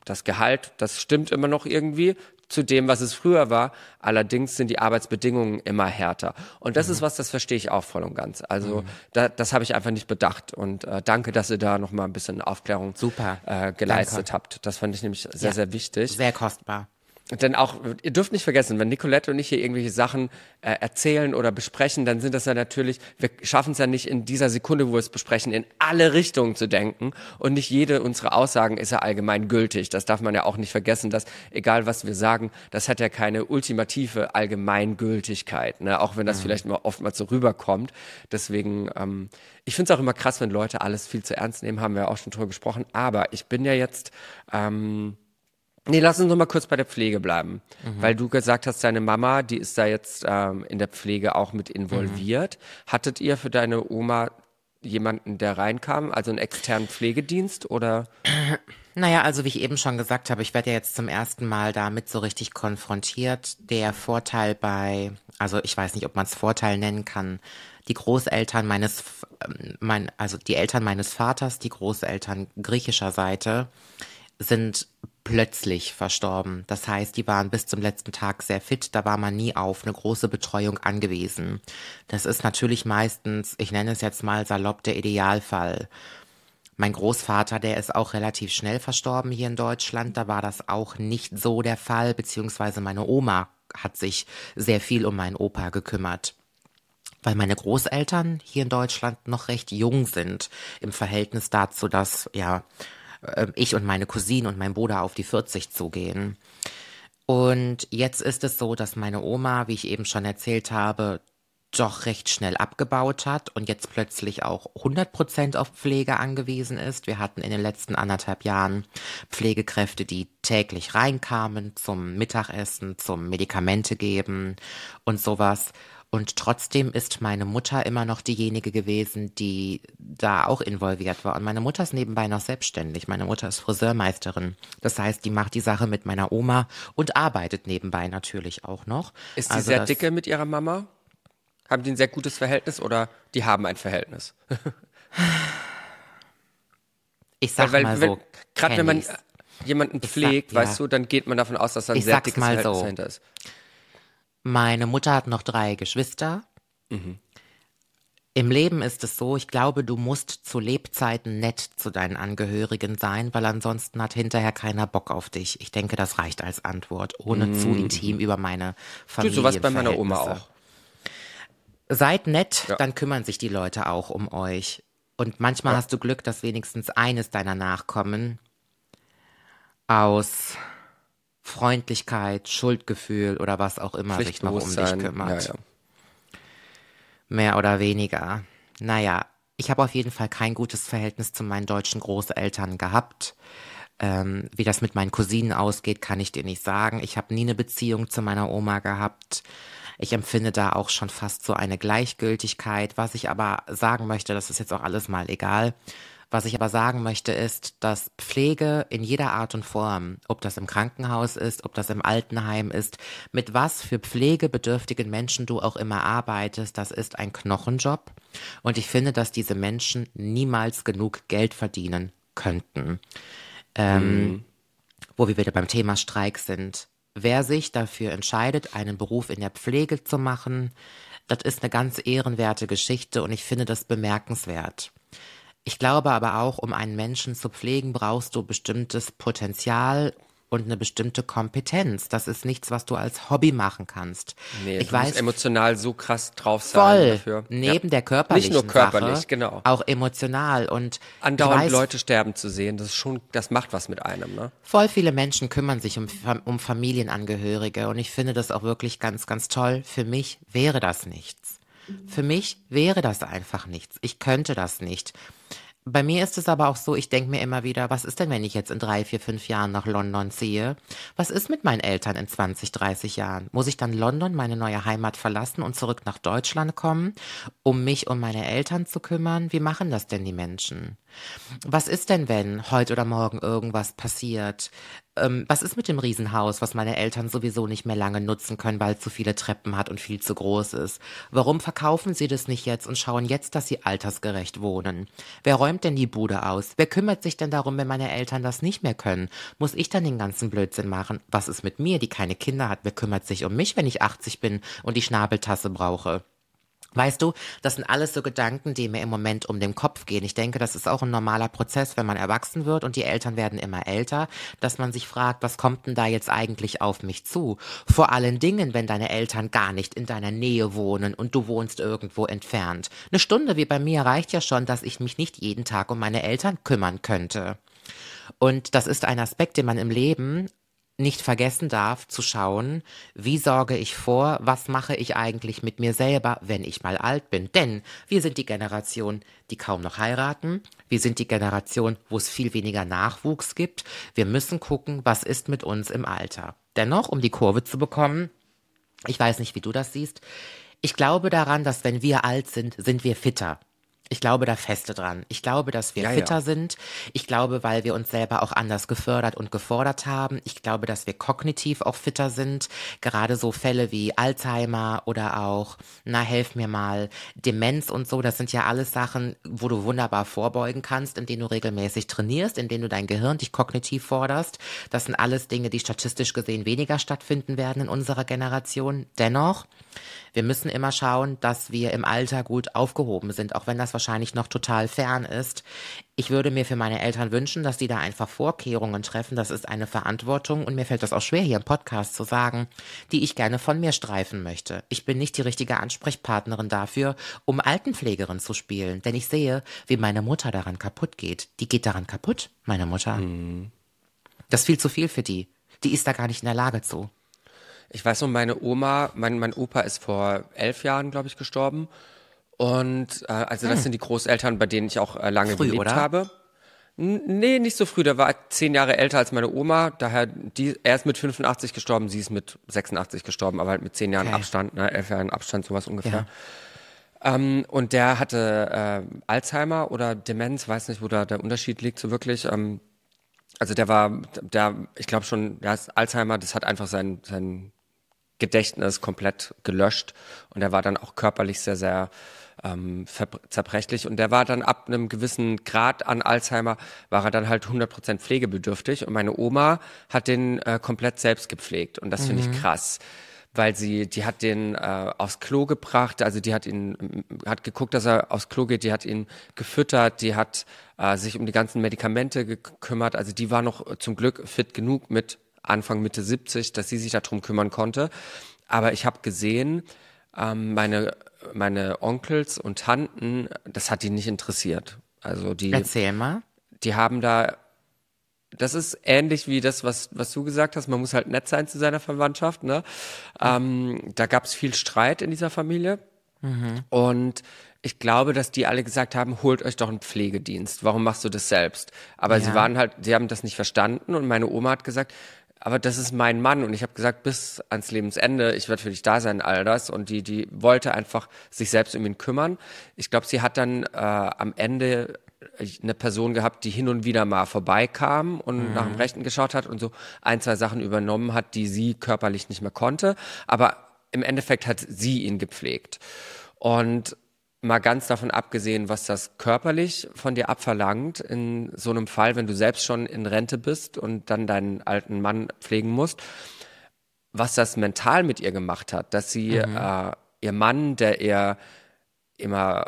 das Gehalt, das stimmt immer noch irgendwie zu dem, was es früher war. Allerdings sind die Arbeitsbedingungen immer härter. Und das mhm. ist was, das verstehe ich auch voll und ganz. Also mhm. da, das habe ich einfach nicht bedacht. Und äh, danke, dass ihr da nochmal ein bisschen Aufklärung Super. Äh, geleistet danke. habt. Das fand ich nämlich sehr, ja. sehr wichtig. Sehr kostbar. Denn auch, ihr dürft nicht vergessen, wenn Nicolette und ich hier irgendwelche Sachen äh, erzählen oder besprechen, dann sind das ja natürlich, wir schaffen es ja nicht in dieser Sekunde, wo wir es besprechen, in alle Richtungen zu denken. Und nicht jede unserer Aussagen ist ja allgemein gültig. Das darf man ja auch nicht vergessen, dass egal was wir sagen, das hat ja keine ultimative Allgemeingültigkeit, ne? auch wenn das mhm. vielleicht mal oftmals so rüberkommt. Deswegen, ähm, ich finde es auch immer krass, wenn Leute alles viel zu ernst nehmen, haben wir auch schon drüber gesprochen. Aber ich bin ja jetzt. Ähm, Nee, lass uns noch mal kurz bei der Pflege bleiben, mhm. weil du gesagt hast, deine Mama, die ist da jetzt ähm, in der Pflege auch mit involviert. Mhm. Hattet ihr für deine Oma jemanden, der reinkam, also einen externen Pflegedienst oder? Naja, also wie ich eben schon gesagt habe, ich werde ja jetzt zum ersten Mal damit so richtig konfrontiert. Der Vorteil bei, also ich weiß nicht, ob man es Vorteil nennen kann, die Großeltern meines, ähm, mein, also die Eltern meines Vaters, die Großeltern griechischer Seite, sind plötzlich verstorben. Das heißt, die waren bis zum letzten Tag sehr fit, da war man nie auf eine große Betreuung angewiesen. Das ist natürlich meistens, ich nenne es jetzt mal salopp, der Idealfall. Mein Großvater, der ist auch relativ schnell verstorben hier in Deutschland, da war das auch nicht so der Fall, beziehungsweise meine Oma hat sich sehr viel um meinen Opa gekümmert weil meine Großeltern hier in Deutschland noch recht jung sind im Verhältnis dazu, dass ja äh, ich und meine Cousine und mein Bruder auf die 40 zugehen. Und jetzt ist es so, dass meine Oma, wie ich eben schon erzählt habe, doch recht schnell abgebaut hat und jetzt plötzlich auch 100 Prozent auf Pflege angewiesen ist. Wir hatten in den letzten anderthalb Jahren Pflegekräfte, die täglich reinkamen zum Mittagessen, zum Medikamente geben und sowas. Und trotzdem ist meine Mutter immer noch diejenige gewesen, die da auch involviert war. Und meine Mutter ist nebenbei noch selbstständig. Meine Mutter ist Friseurmeisterin. Das heißt, die macht die Sache mit meiner Oma und arbeitet nebenbei natürlich auch noch. Ist sie also sehr dicke mit ihrer Mama? Haben die ein sehr gutes Verhältnis oder die haben ein Verhältnis? Ich sag weil, mal weil, so. Gerade wenn man jemanden sag- pflegt, ja. weißt du, dann geht man davon aus, dass da ein Ich sehr dickes mal Verhältnis so. dahinter ist. Meine Mutter hat noch drei Geschwister. Mhm. Im Leben ist es so, ich glaube, du musst zu Lebzeiten nett zu deinen Angehörigen sein, weil ansonsten hat hinterher keiner Bock auf dich. Ich denke, das reicht als Antwort, ohne zu intim über meine Mhm. Du, Familie. sowas bei meiner Oma auch. Seid nett, Ja. dann kümmern sich die Leute auch um euch. Und manchmal hast du Glück, dass wenigstens eines deiner Nachkommen aus Freundlichkeit, Schuldgefühl oder was auch immer sich noch um dich kümmert. Ja, ja. Mehr oder weniger. Naja, ich habe auf jeden Fall kein gutes Verhältnis zu meinen deutschen Großeltern gehabt. Ähm, wie das mit meinen Cousinen ausgeht, kann ich dir nicht sagen. Ich habe nie eine Beziehung zu meiner Oma gehabt. Ich empfinde da auch schon fast so eine Gleichgültigkeit. Was ich aber sagen möchte, das ist jetzt auch alles mal egal. Was ich aber sagen möchte, ist, dass Pflege in jeder Art und Form, ob das im Krankenhaus ist, ob das im Altenheim ist, mit was für pflegebedürftigen Menschen du auch immer arbeitest, das ist ein Knochenjob. Und ich finde, dass diese Menschen niemals genug Geld verdienen könnten. Ähm, Wo wir wieder beim Thema Streik sind. Wer sich dafür entscheidet, einen Beruf in der Pflege zu machen, das ist eine ganz ehrenwerte Geschichte und ich finde das bemerkenswert. Ich glaube aber auch, um einen Menschen zu pflegen, brauchst du bestimmtes Potenzial und eine bestimmte Kompetenz. Das ist nichts, was du als Hobby machen kannst. Nee, ich weiß emotional so krass drauf sein voll dafür. neben ja. der körperlichen Nicht nur körperlich, Sache, genau. auch emotional und Andauernd weiß, Leute sterben zu sehen, das ist schon, das macht was mit einem, ne? Voll viele Menschen kümmern sich um, um Familienangehörige und ich finde das auch wirklich ganz, ganz toll. Für mich wäre das nichts. Für mich wäre das einfach nichts. Ich könnte das nicht. Bei mir ist es aber auch so, ich denke mir immer wieder, was ist denn, wenn ich jetzt in drei, vier, fünf Jahren nach London ziehe? Was ist mit meinen Eltern in 20, 30 Jahren? Muss ich dann London, meine neue Heimat, verlassen und zurück nach Deutschland kommen, um mich um meine Eltern zu kümmern? Wie machen das denn die Menschen? Was ist denn, wenn heute oder morgen irgendwas passiert? Ähm, was ist mit dem Riesenhaus, was meine Eltern sowieso nicht mehr lange nutzen können, weil es zu viele Treppen hat und viel zu groß ist? Warum verkaufen sie das nicht jetzt und schauen jetzt, dass sie altersgerecht wohnen? Wer räumt denn die Bude aus? Wer kümmert sich denn darum, wenn meine Eltern das nicht mehr können? Muss ich dann den ganzen Blödsinn machen? Was ist mit mir, die keine Kinder hat? Wer kümmert sich um mich, wenn ich 80 bin und die Schnabeltasse brauche? Weißt du, das sind alles so Gedanken, die mir im Moment um den Kopf gehen. Ich denke, das ist auch ein normaler Prozess, wenn man erwachsen wird und die Eltern werden immer älter, dass man sich fragt, was kommt denn da jetzt eigentlich auf mich zu? Vor allen Dingen, wenn deine Eltern gar nicht in deiner Nähe wohnen und du wohnst irgendwo entfernt. Eine Stunde wie bei mir reicht ja schon, dass ich mich nicht jeden Tag um meine Eltern kümmern könnte. Und das ist ein Aspekt, den man im Leben nicht vergessen darf, zu schauen, wie sorge ich vor, was mache ich eigentlich mit mir selber, wenn ich mal alt bin. Denn wir sind die Generation, die kaum noch heiraten. Wir sind die Generation, wo es viel weniger Nachwuchs gibt. Wir müssen gucken, was ist mit uns im Alter. Dennoch, um die Kurve zu bekommen, ich weiß nicht, wie du das siehst, ich glaube daran, dass wenn wir alt sind, sind wir fitter. Ich glaube da feste dran. Ich glaube, dass wir Ja, ja. fitter sind. Ich glaube, weil wir uns selber auch anders gefördert und gefordert haben. Ich glaube, dass wir kognitiv auch fitter sind. Gerade so Fälle wie Alzheimer oder auch, na, helf mir mal, Demenz und so, das sind ja alles Sachen, wo du wunderbar vorbeugen kannst, indem du regelmäßig trainierst, indem du dein Gehirn dich kognitiv forderst. Das sind alles Dinge, die statistisch gesehen weniger stattfinden werden in unserer Generation. Dennoch, wir müssen immer schauen, dass wir im Alter gut aufgehoben sind, auch wenn das wahrscheinlich noch total fern ist. Ich würde mir für meine Eltern wünschen, dass die da einfach Vorkehrungen treffen. Das ist eine Verantwortung und mir fällt das auch schwer, hier im Podcast zu sagen, die ich gerne von mir streifen möchte. Ich bin nicht die richtige Ansprechpartnerin dafür, um Altenpflegerin zu spielen, denn ich sehe, wie meine Mutter daran kaputt geht. Die geht daran kaputt, meine Mutter. Das ist viel zu viel für die. Die ist da gar nicht in der Lage zu. Ich weiß noch, meine Oma, mein, mein Opa ist vor elf Jahren, glaube ich, gestorben. Und äh, also das sind die Großeltern, bei denen ich auch äh, lange Hm. Früh, gelebt oder? habe. N nee, nicht so früh. Der war zehn Jahre älter als meine Oma. Daher, die, er ist mit 85 gestorben, sie ist mit 86 gestorben, aber halt mit zehn Jahren Okay. Abstand, ne, elf Jahren Abstand, sowas ungefähr. Ja. Ähm, und der hatte äh, Alzheimer oder Demenz, weiß nicht, wo da der Unterschied liegt, so wirklich. Ähm, also der war, der, ich glaube schon, ja, ist Alzheimer, das hat einfach sein, sein Gedächtnis komplett gelöscht. Und er war dann auch körperlich sehr, sehr ähm, zerbrechlich. Und der war dann ab einem gewissen Grad an Alzheimer, war er dann halt 100% pflegebedürftig. Und meine Oma hat den äh, komplett selbst gepflegt. Und das mhm. finde ich krass weil sie, die hat den äh, aufs Klo gebracht, also die hat ihn, hat geguckt, dass er aufs Klo geht, die hat ihn gefüttert, die hat äh, sich um die ganzen Medikamente gekümmert, also die war noch zum Glück fit genug mit Anfang Mitte 70, dass sie sich darum kümmern konnte. Aber ich habe gesehen, ähm, meine meine Onkels und Tanten, das hat die nicht interessiert. Also die. Erzähl mal. Die haben da. Das ist ähnlich wie das, was, was du gesagt hast. Man muss halt nett sein zu seiner Verwandtschaft. Ne? Ähm, da gab es viel Streit in dieser Familie. Mhm. Und ich glaube, dass die alle gesagt haben, holt euch doch einen Pflegedienst. Warum machst du das selbst? Aber ja. sie waren halt, sie haben das nicht verstanden und meine Oma hat gesagt, aber das ist mein Mann und ich habe gesagt, bis ans Lebensende, ich werde für dich da sein, all das. Und die, die wollte einfach sich selbst um ihn kümmern. Ich glaube, sie hat dann äh, am Ende eine Person gehabt, die hin und wieder mal vorbeikam und mhm. nach dem Rechten geschaut hat und so ein, zwei Sachen übernommen hat, die sie körperlich nicht mehr konnte. Aber im Endeffekt hat sie ihn gepflegt. Und mal ganz davon abgesehen, was das körperlich von dir abverlangt, in so einem Fall, wenn du selbst schon in Rente bist und dann deinen alten Mann pflegen musst, was das mental mit ihr gemacht hat, dass sie mhm. äh, ihr Mann, der ihr immer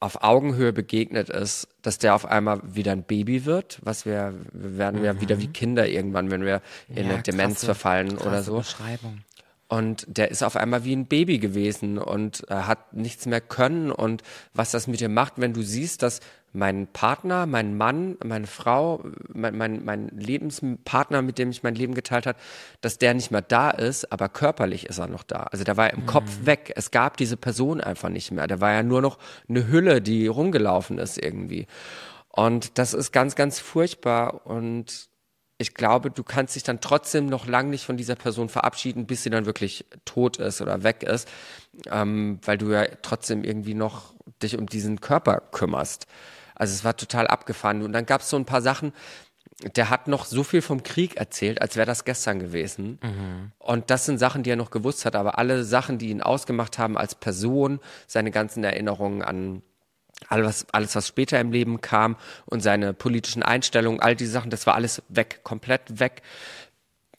auf Augenhöhe begegnet ist, dass der auf einmal wieder ein Baby wird, was wir, wir werden mhm. ja wieder wie Kinder irgendwann, wenn wir in ja, eine Demenz krasse, verfallen krasse oder so. Beschreibung. Und der ist auf einmal wie ein Baby gewesen und äh, hat nichts mehr können. Und was das mit dir macht, wenn du siehst, dass mein Partner, mein Mann, meine Frau, mein, mein, mein Lebenspartner, mit dem ich mein Leben geteilt habe, dass der nicht mehr da ist, aber körperlich ist er noch da. Also der war im mhm. Kopf weg. Es gab diese Person einfach nicht mehr. Der war ja nur noch eine Hülle, die rumgelaufen ist irgendwie. Und das ist ganz, ganz furchtbar und ich glaube, du kannst dich dann trotzdem noch lang nicht von dieser Person verabschieden, bis sie dann wirklich tot ist oder weg ist, ähm, weil du ja trotzdem irgendwie noch dich um diesen Körper kümmerst. Also es war total abgefahren. Und dann gab es so ein paar Sachen, der hat noch so viel vom Krieg erzählt, als wäre das gestern gewesen. Mhm. Und das sind Sachen, die er noch gewusst hat, aber alle Sachen, die ihn ausgemacht haben als Person, seine ganzen Erinnerungen an alles, alles, was später im Leben kam und seine politischen Einstellungen, all diese Sachen, das war alles weg, komplett weg.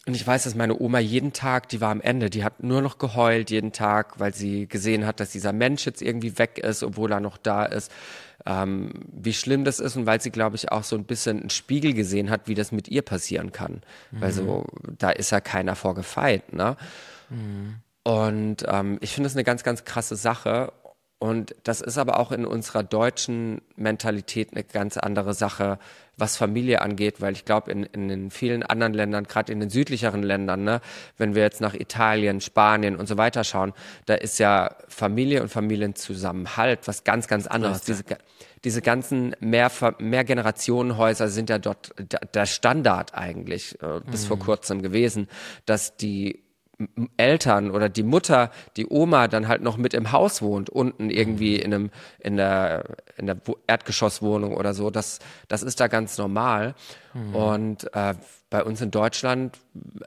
Und ich weiß, dass meine Oma jeden Tag, die war am Ende, die hat nur noch geheult jeden Tag, weil sie gesehen hat, dass dieser Mensch jetzt irgendwie weg ist, obwohl er noch da ist. Ähm, wie schlimm das ist und weil sie, glaube ich, auch so ein bisschen einen Spiegel gesehen hat, wie das mit ihr passieren kann. Mhm. Weil so, da ist ja keiner vorgefeit, ne? Mhm. Und ähm, ich finde es eine ganz, ganz krasse Sache. Und das ist aber auch in unserer deutschen Mentalität eine ganz andere Sache, was Familie angeht, weil ich glaube, in, in den vielen anderen Ländern, gerade in den südlicheren Ländern, ne, wenn wir jetzt nach Italien, Spanien und so weiter schauen, da ist ja Familie und Familienzusammenhalt was ganz, ganz anderes. Diese, diese ganzen mehr, Mehrgenerationenhäuser sind ja dort der Standard eigentlich äh, bis mhm. vor kurzem gewesen, dass die Eltern oder die Mutter, die Oma dann halt noch mit im Haus wohnt, unten irgendwie in einem, in der, in der Erdgeschosswohnung oder so, das, das ist da ganz normal. Mhm. Und äh, bei uns in Deutschland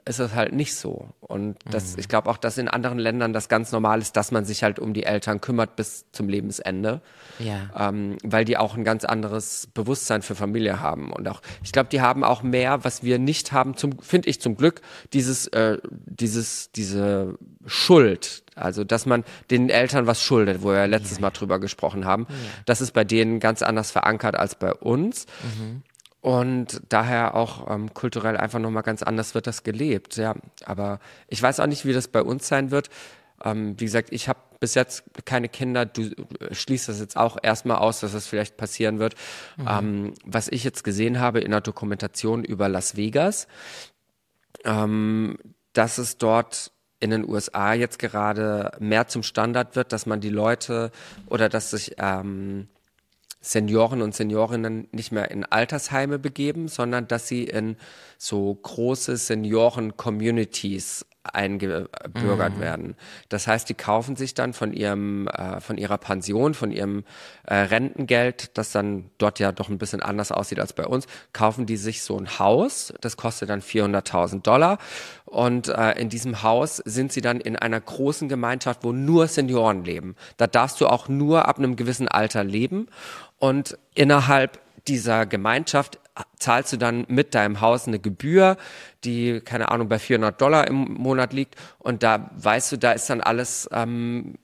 ist es halt nicht so. Und das, mhm. ich glaube auch, dass in anderen Ländern das ganz normal ist, dass man sich halt um die Eltern kümmert bis zum Lebensende. Ja. Ähm, weil die auch ein ganz anderes Bewusstsein für Familie haben. Und auch, ich glaube, die haben auch mehr, was wir nicht haben, zum, finde ich zum Glück, dieses, äh, dieses, diese Schuld. Also, dass man den Eltern was schuldet, wo wir letztes ja. Mal drüber gesprochen haben. Ja. Das ist bei denen ganz anders verankert als bei uns. Mhm und daher auch ähm, kulturell einfach nochmal ganz anders wird das gelebt. Ja, aber ich weiß auch nicht, wie das bei uns sein wird. Ähm, wie gesagt, ich habe bis jetzt keine Kinder. Du äh, schließt das jetzt auch erstmal aus, dass das vielleicht passieren wird. Mhm. Ähm, was ich jetzt gesehen habe in der Dokumentation über Las Vegas, ähm, dass es dort in den USA jetzt gerade mehr zum Standard wird, dass man die Leute oder dass sich ähm, Senioren und Seniorinnen nicht mehr in Altersheime begeben, sondern dass sie in so große Senioren-Communities eingebürgert Mhm. werden. Das heißt, die kaufen sich dann von ihrem, äh, von ihrer Pension, von ihrem äh, Rentengeld, das dann dort ja doch ein bisschen anders aussieht als bei uns, kaufen die sich so ein Haus. Das kostet dann 400.000 Dollar. Und äh, in diesem Haus sind sie dann in einer großen Gemeinschaft, wo nur Senioren leben. Da darfst du auch nur ab einem gewissen Alter leben. Und innerhalb dieser Gemeinschaft zahlst du dann mit deinem Haus eine Gebühr, die, keine Ahnung, bei 400 Dollar im Monat liegt. Und da weißt du, da ist dann alles, ähm,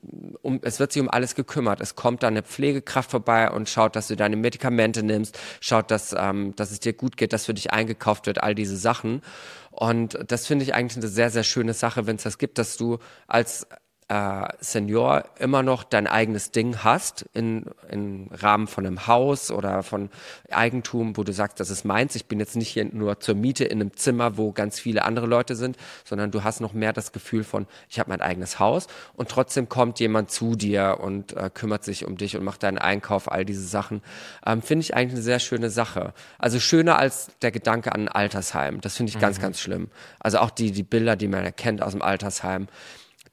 um, es wird sich um alles gekümmert. Es kommt dann eine Pflegekraft vorbei und schaut, dass du deine Medikamente nimmst, schaut, dass, ähm, dass es dir gut geht, dass für dich eingekauft wird, all diese Sachen. Und das finde ich eigentlich eine sehr, sehr schöne Sache, wenn es das gibt, dass du als äh, Senior immer noch dein eigenes Ding hast in, im Rahmen von einem Haus oder von Eigentum, wo du sagst, das ist meins. Ich bin jetzt nicht hier nur zur Miete in einem Zimmer, wo ganz viele andere Leute sind, sondern du hast noch mehr das Gefühl von, ich habe mein eigenes Haus und trotzdem kommt jemand zu dir und äh, kümmert sich um dich und macht deinen Einkauf, all diese Sachen. Ähm, finde ich eigentlich eine sehr schöne Sache. Also schöner als der Gedanke an ein Altersheim. Das finde ich ganz, ganz schlimm. Also auch die, die Bilder, die man erkennt aus dem Altersheim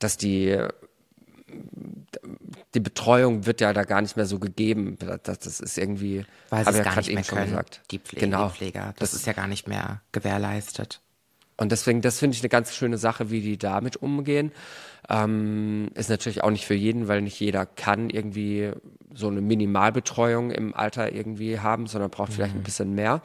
dass die die Betreuung wird ja da gar nicht mehr so gegeben. Das, das ist irgendwie, Weil sie es ja gar nicht eben mehr schon können, gesagt. die, Pflege, Genau. die Pfleger. Das, ist ja gar nicht mehr gewährleistet. Und deswegen, das finde ich eine ganz schöne Sache, wie die damit umgehen. Ähm, ist natürlich auch nicht für jeden, weil nicht jeder kann irgendwie so eine Minimalbetreuung im Alter irgendwie haben, sondern braucht vielleicht ein bisschen mehr.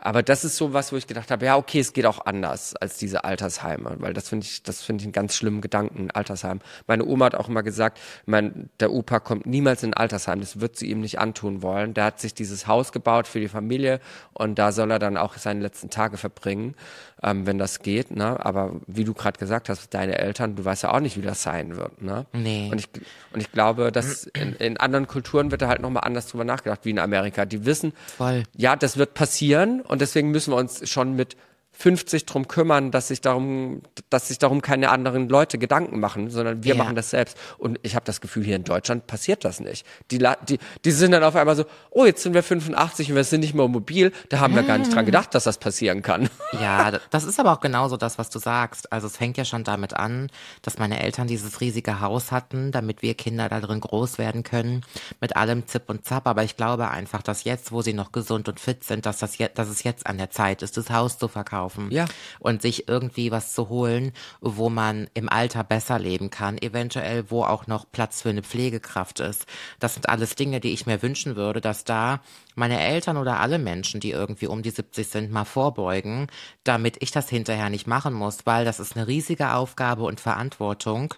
Aber das ist so was, wo ich gedacht habe, ja, okay, es geht auch anders als diese Altersheime, weil das finde ich, das finde ich einen ganz schlimmen Gedanken, Altersheim. Meine Oma hat auch immer gesagt, mein, der Opa kommt niemals in ein Altersheim, das wird sie ihm nicht antun wollen. Der hat sich dieses Haus gebaut für die Familie und da soll er dann auch seine letzten Tage verbringen, ähm, wenn das geht, ne? Aber wie du gerade gesagt hast, deine Eltern, du weißt ja auch nicht, wie das sein wird, ne? Nee. Und ich, und ich glaube, dass in, in anderen Kulturen wird da halt nochmal anders drüber nachgedacht, wie in Amerika. Die wissen, Voll. ja, das wird passieren und deswegen müssen wir uns schon mit 50 drum kümmern, dass sich darum, dass sich darum keine anderen Leute Gedanken machen, sondern wir Ja. machen das selbst. Und ich habe das Gefühl, hier in Deutschland passiert das nicht. Die, die, die sind dann auf einmal so, oh, jetzt sind wir 85 und wir sind nicht mehr mobil. Da haben wir gar nicht dran gedacht, dass das passieren kann. Ja, das ist aber auch genauso das, was du sagst. Also es fängt ja schon damit an, dass meine Eltern dieses riesige Haus hatten, damit wir Kinder da drin groß werden können, mit allem Zip und Zap. Aber ich glaube einfach, dass jetzt, wo sie noch gesund und fit sind, dass, das je dass es jetzt an der Zeit ist, das Haus zu verkaufen Ja. und sich irgendwie was zu holen, wo man im Alter besser leben kann, eventuell wo auch noch Platz für eine Pflegekraft ist. Das sind alles Dinge, die ich mir wünschen würde, dass da meine Eltern oder alle Menschen, die irgendwie um die 70 sind, mal vorbeugen, damit ich das hinterher nicht machen muss, weil das ist eine riesige Aufgabe und Verantwortung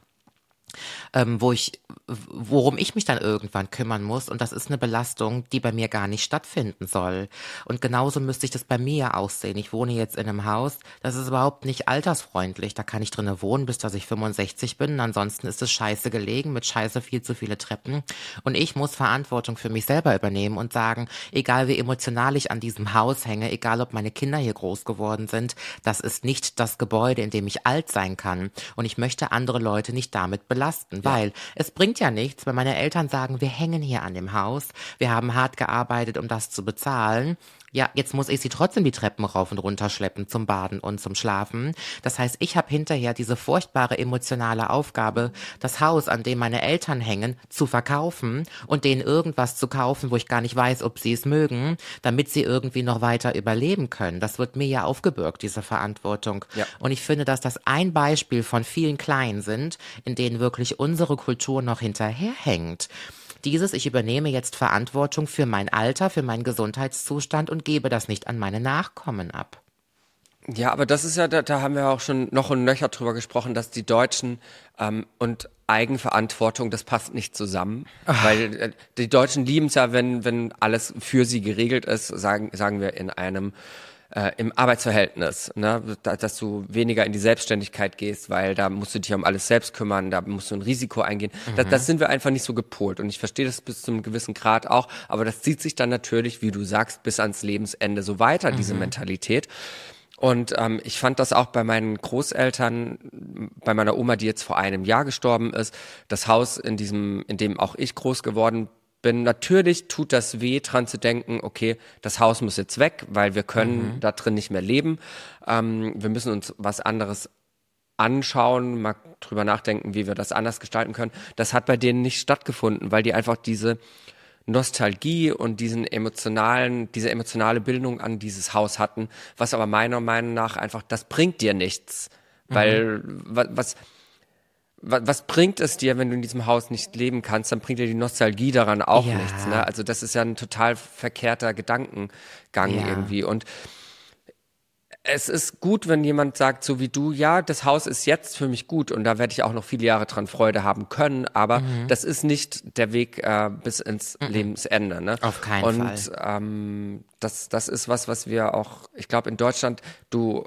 ähm, wo ich, worum ich mich dann irgendwann kümmern muss. Und das ist eine Belastung, die bei mir gar nicht stattfinden soll. Und genauso müsste ich das bei mir aussehen. Ich wohne jetzt in einem Haus, das ist überhaupt nicht altersfreundlich. Da kann ich drinnen wohnen, bis dass ich 65 bin. Ansonsten ist es scheiße gelegen, mit scheiße viel zu viele Treppen. Und ich muss Verantwortung für mich selber übernehmen und sagen, egal wie emotional ich an diesem Haus hänge, egal ob meine Kinder hier groß geworden sind, das ist nicht das Gebäude, in dem ich alt sein kann. Und ich möchte andere Leute nicht damit belasten, weil es bringt ja nichts, wenn meine Eltern sagen, wir hängen hier an dem Haus, wir haben hart gearbeitet, um das zu bezahlen. Ja, jetzt muss ich sie trotzdem die Treppen rauf und runter schleppen zum Baden und zum Schlafen. Das heißt, ich habe hinterher diese furchtbare emotionale Aufgabe, das Haus, an dem meine Eltern hängen, zu verkaufen und denen irgendwas zu kaufen, wo ich gar nicht weiß, ob sie es mögen, damit sie irgendwie noch weiter überleben können. Das wird mir ja aufgebürgt, diese Verantwortung. Ja. Und ich finde, dass das ein Beispiel von vielen kleinen sind, in denen wirklich unsere Kultur noch hinterherhängt. Dieses, ich übernehme jetzt Verantwortung für mein Alter, für meinen Gesundheitszustand und gebe das nicht an meine Nachkommen ab. Ja, aber das ist ja, da, da haben wir auch schon noch und nöcher drüber gesprochen, dass die Deutschen ähm, und Eigenverantwortung, das passt nicht zusammen. Weil äh, die Deutschen lieben es ja, wenn, wenn alles für sie geregelt ist, sagen, sagen wir in einem äh, im Arbeitsverhältnis, ne? da, dass du weniger in die Selbstständigkeit gehst, weil da musst du dich um alles selbst kümmern, da musst du ein Risiko eingehen. Das, das sind wir einfach nicht so gepolt und ich verstehe das bis zu einem gewissen Grad auch, aber das zieht sich dann natürlich, wie du sagst, bis ans Lebensende so weiter, diese Mentalität. Und ähm, ich fand das auch bei meinen Großeltern, bei meiner Oma, die jetzt vor einem Jahr gestorben ist, das Haus, in diesem, in dem auch ich groß geworden bin. Natürlich tut das weh, dran zu denken, okay, das Haus muss jetzt weg, weil wir können da drin nicht mehr leben. Ähm, wir müssen uns was anderes anschauen, mal drüber nachdenken, wie wir das anders gestalten können. Das hat bei denen nicht stattgefunden, weil die einfach diese Nostalgie und diesen emotionalen, diese emotionale Bildung an dieses Haus hatten, was aber meiner Meinung nach einfach, das bringt dir nichts. Weil, wa- was, wa- was bringt es dir, wenn du in diesem Haus nicht leben kannst, dann bringt dir die Nostalgie daran auch Ja. nichts. Ne? Also das ist ja ein total verkehrter Gedankengang Ja. irgendwie. Und es ist gut, wenn jemand sagt, so wie du, ja, das Haus ist jetzt für mich gut und da werde ich auch noch viele Jahre dran Freude haben können, aber Mhm. das ist nicht der Weg äh, bis ins Lebensende. Ne? Auf keinen und, Fall. Ähm, das, das ist was, was wir auch, ich glaube, in Deutschland, du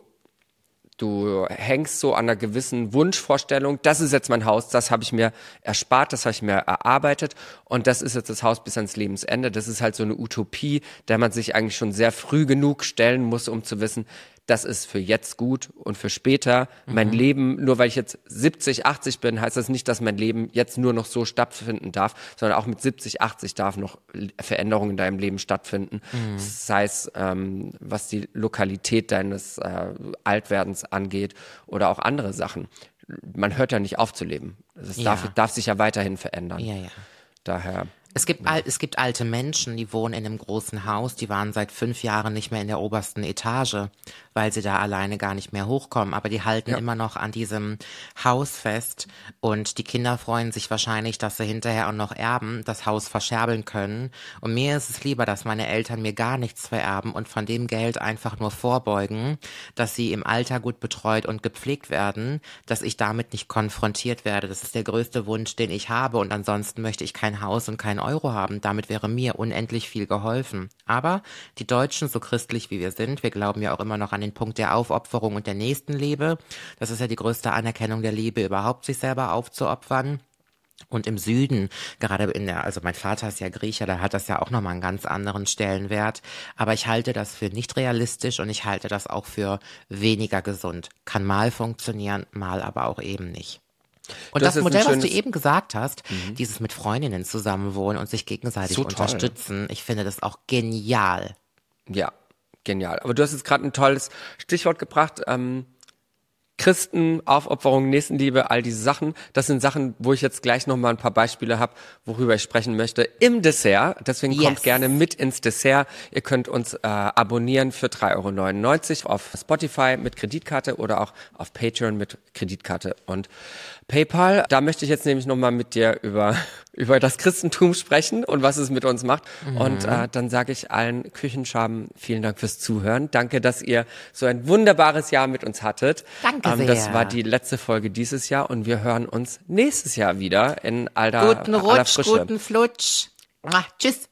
du hängst so an einer gewissen Wunschvorstellung, das ist jetzt mein Haus, das habe ich mir erspart, das habe ich mir erarbeitet und das ist jetzt das Haus bis ans Lebensende. Das ist halt so eine Utopie, der man sich eigentlich schon sehr früh genug stellen muss, um zu wissen, das ist für jetzt gut und für später mein Leben, nur weil ich jetzt 70, 80 bin, heißt das nicht, dass mein Leben jetzt nur noch so stattfinden darf, sondern auch mit 70, 80 darf noch Veränderungen in deinem Leben stattfinden. Sei es, ähm, was die Lokalität deines äh, Altwerdens angeht oder auch andere Sachen. Man hört ja nicht auf zu leben. Es Ja. darf, darf sich ja weiterhin verändern. Ja, ja. Daher. Es gibt, al es gibt alte Menschen, die wohnen in einem großen Haus, die waren seit fünf Jahren nicht mehr in der obersten Etage, weil sie da alleine gar nicht mehr hochkommen. Aber die halten immer noch an diesem Haus fest und die Kinder freuen sich wahrscheinlich, dass sie hinterher auch noch erben, das Haus verscherbeln können. Und mir ist es lieber, dass meine Eltern mir gar nichts vererben und von dem Geld einfach nur vorbeugen, dass sie im Alter gut betreut und gepflegt werden, dass ich damit nicht konfrontiert werde. Das ist der größte Wunsch, den ich habe. Und ansonsten möchte ich kein Haus und kein Euro haben. Damit wäre mir unendlich viel geholfen. Aber die Deutschen, so christlich wie wir sind, wir glauben ja auch immer noch an den Punkt der Aufopferung und der Nächstenliebe. Das ist ja die größte Anerkennung der Liebe, überhaupt sich selber aufzuopfern. Und im Süden, gerade in der, also mein Vater ist ja Griecher, da hat das ja auch nochmal einen ganz anderen Stellenwert. Aber ich halte das für nicht realistisch und ich halte das auch für weniger gesund. Kann mal funktionieren, mal aber auch eben nicht. Und das ein Modell, was du Mhm. eben gesagt hast, dieses mit Freundinnen zusammenwohnen und sich gegenseitig So unterstützen, ich finde das auch genial. Ja, genial. Aber du hast jetzt gerade ein tolles Stichwort gebracht. Ähm, Christen, Aufopferung, Nächstenliebe, all diese Sachen. Das sind Sachen, wo ich jetzt gleich nochmal ein paar Beispiele habe, worüber ich sprechen möchte im Dessert. Deswegen kommt Yes. gerne mit ins Dessert. Ihr könnt uns äh, abonnieren für 3,99 Euro auf Spotify mit Kreditkarte oder auch auf Patreon mit Kreditkarte und PayPal. Da möchte ich jetzt nämlich nochmal mit dir über, über das Christentum sprechen und was es mit uns macht. Und äh, dann sage ich allen Küchenschaben vielen Dank fürs Zuhören. Danke, dass ihr so ein wunderbares Jahr mit uns hattet. Danke Ähm, das sehr. war die letzte Folge dieses Jahr und wir hören uns nächstes Jahr wieder in alter, Guten aller Rutsch, Frische. guten Flutsch. Mua, Tschüss.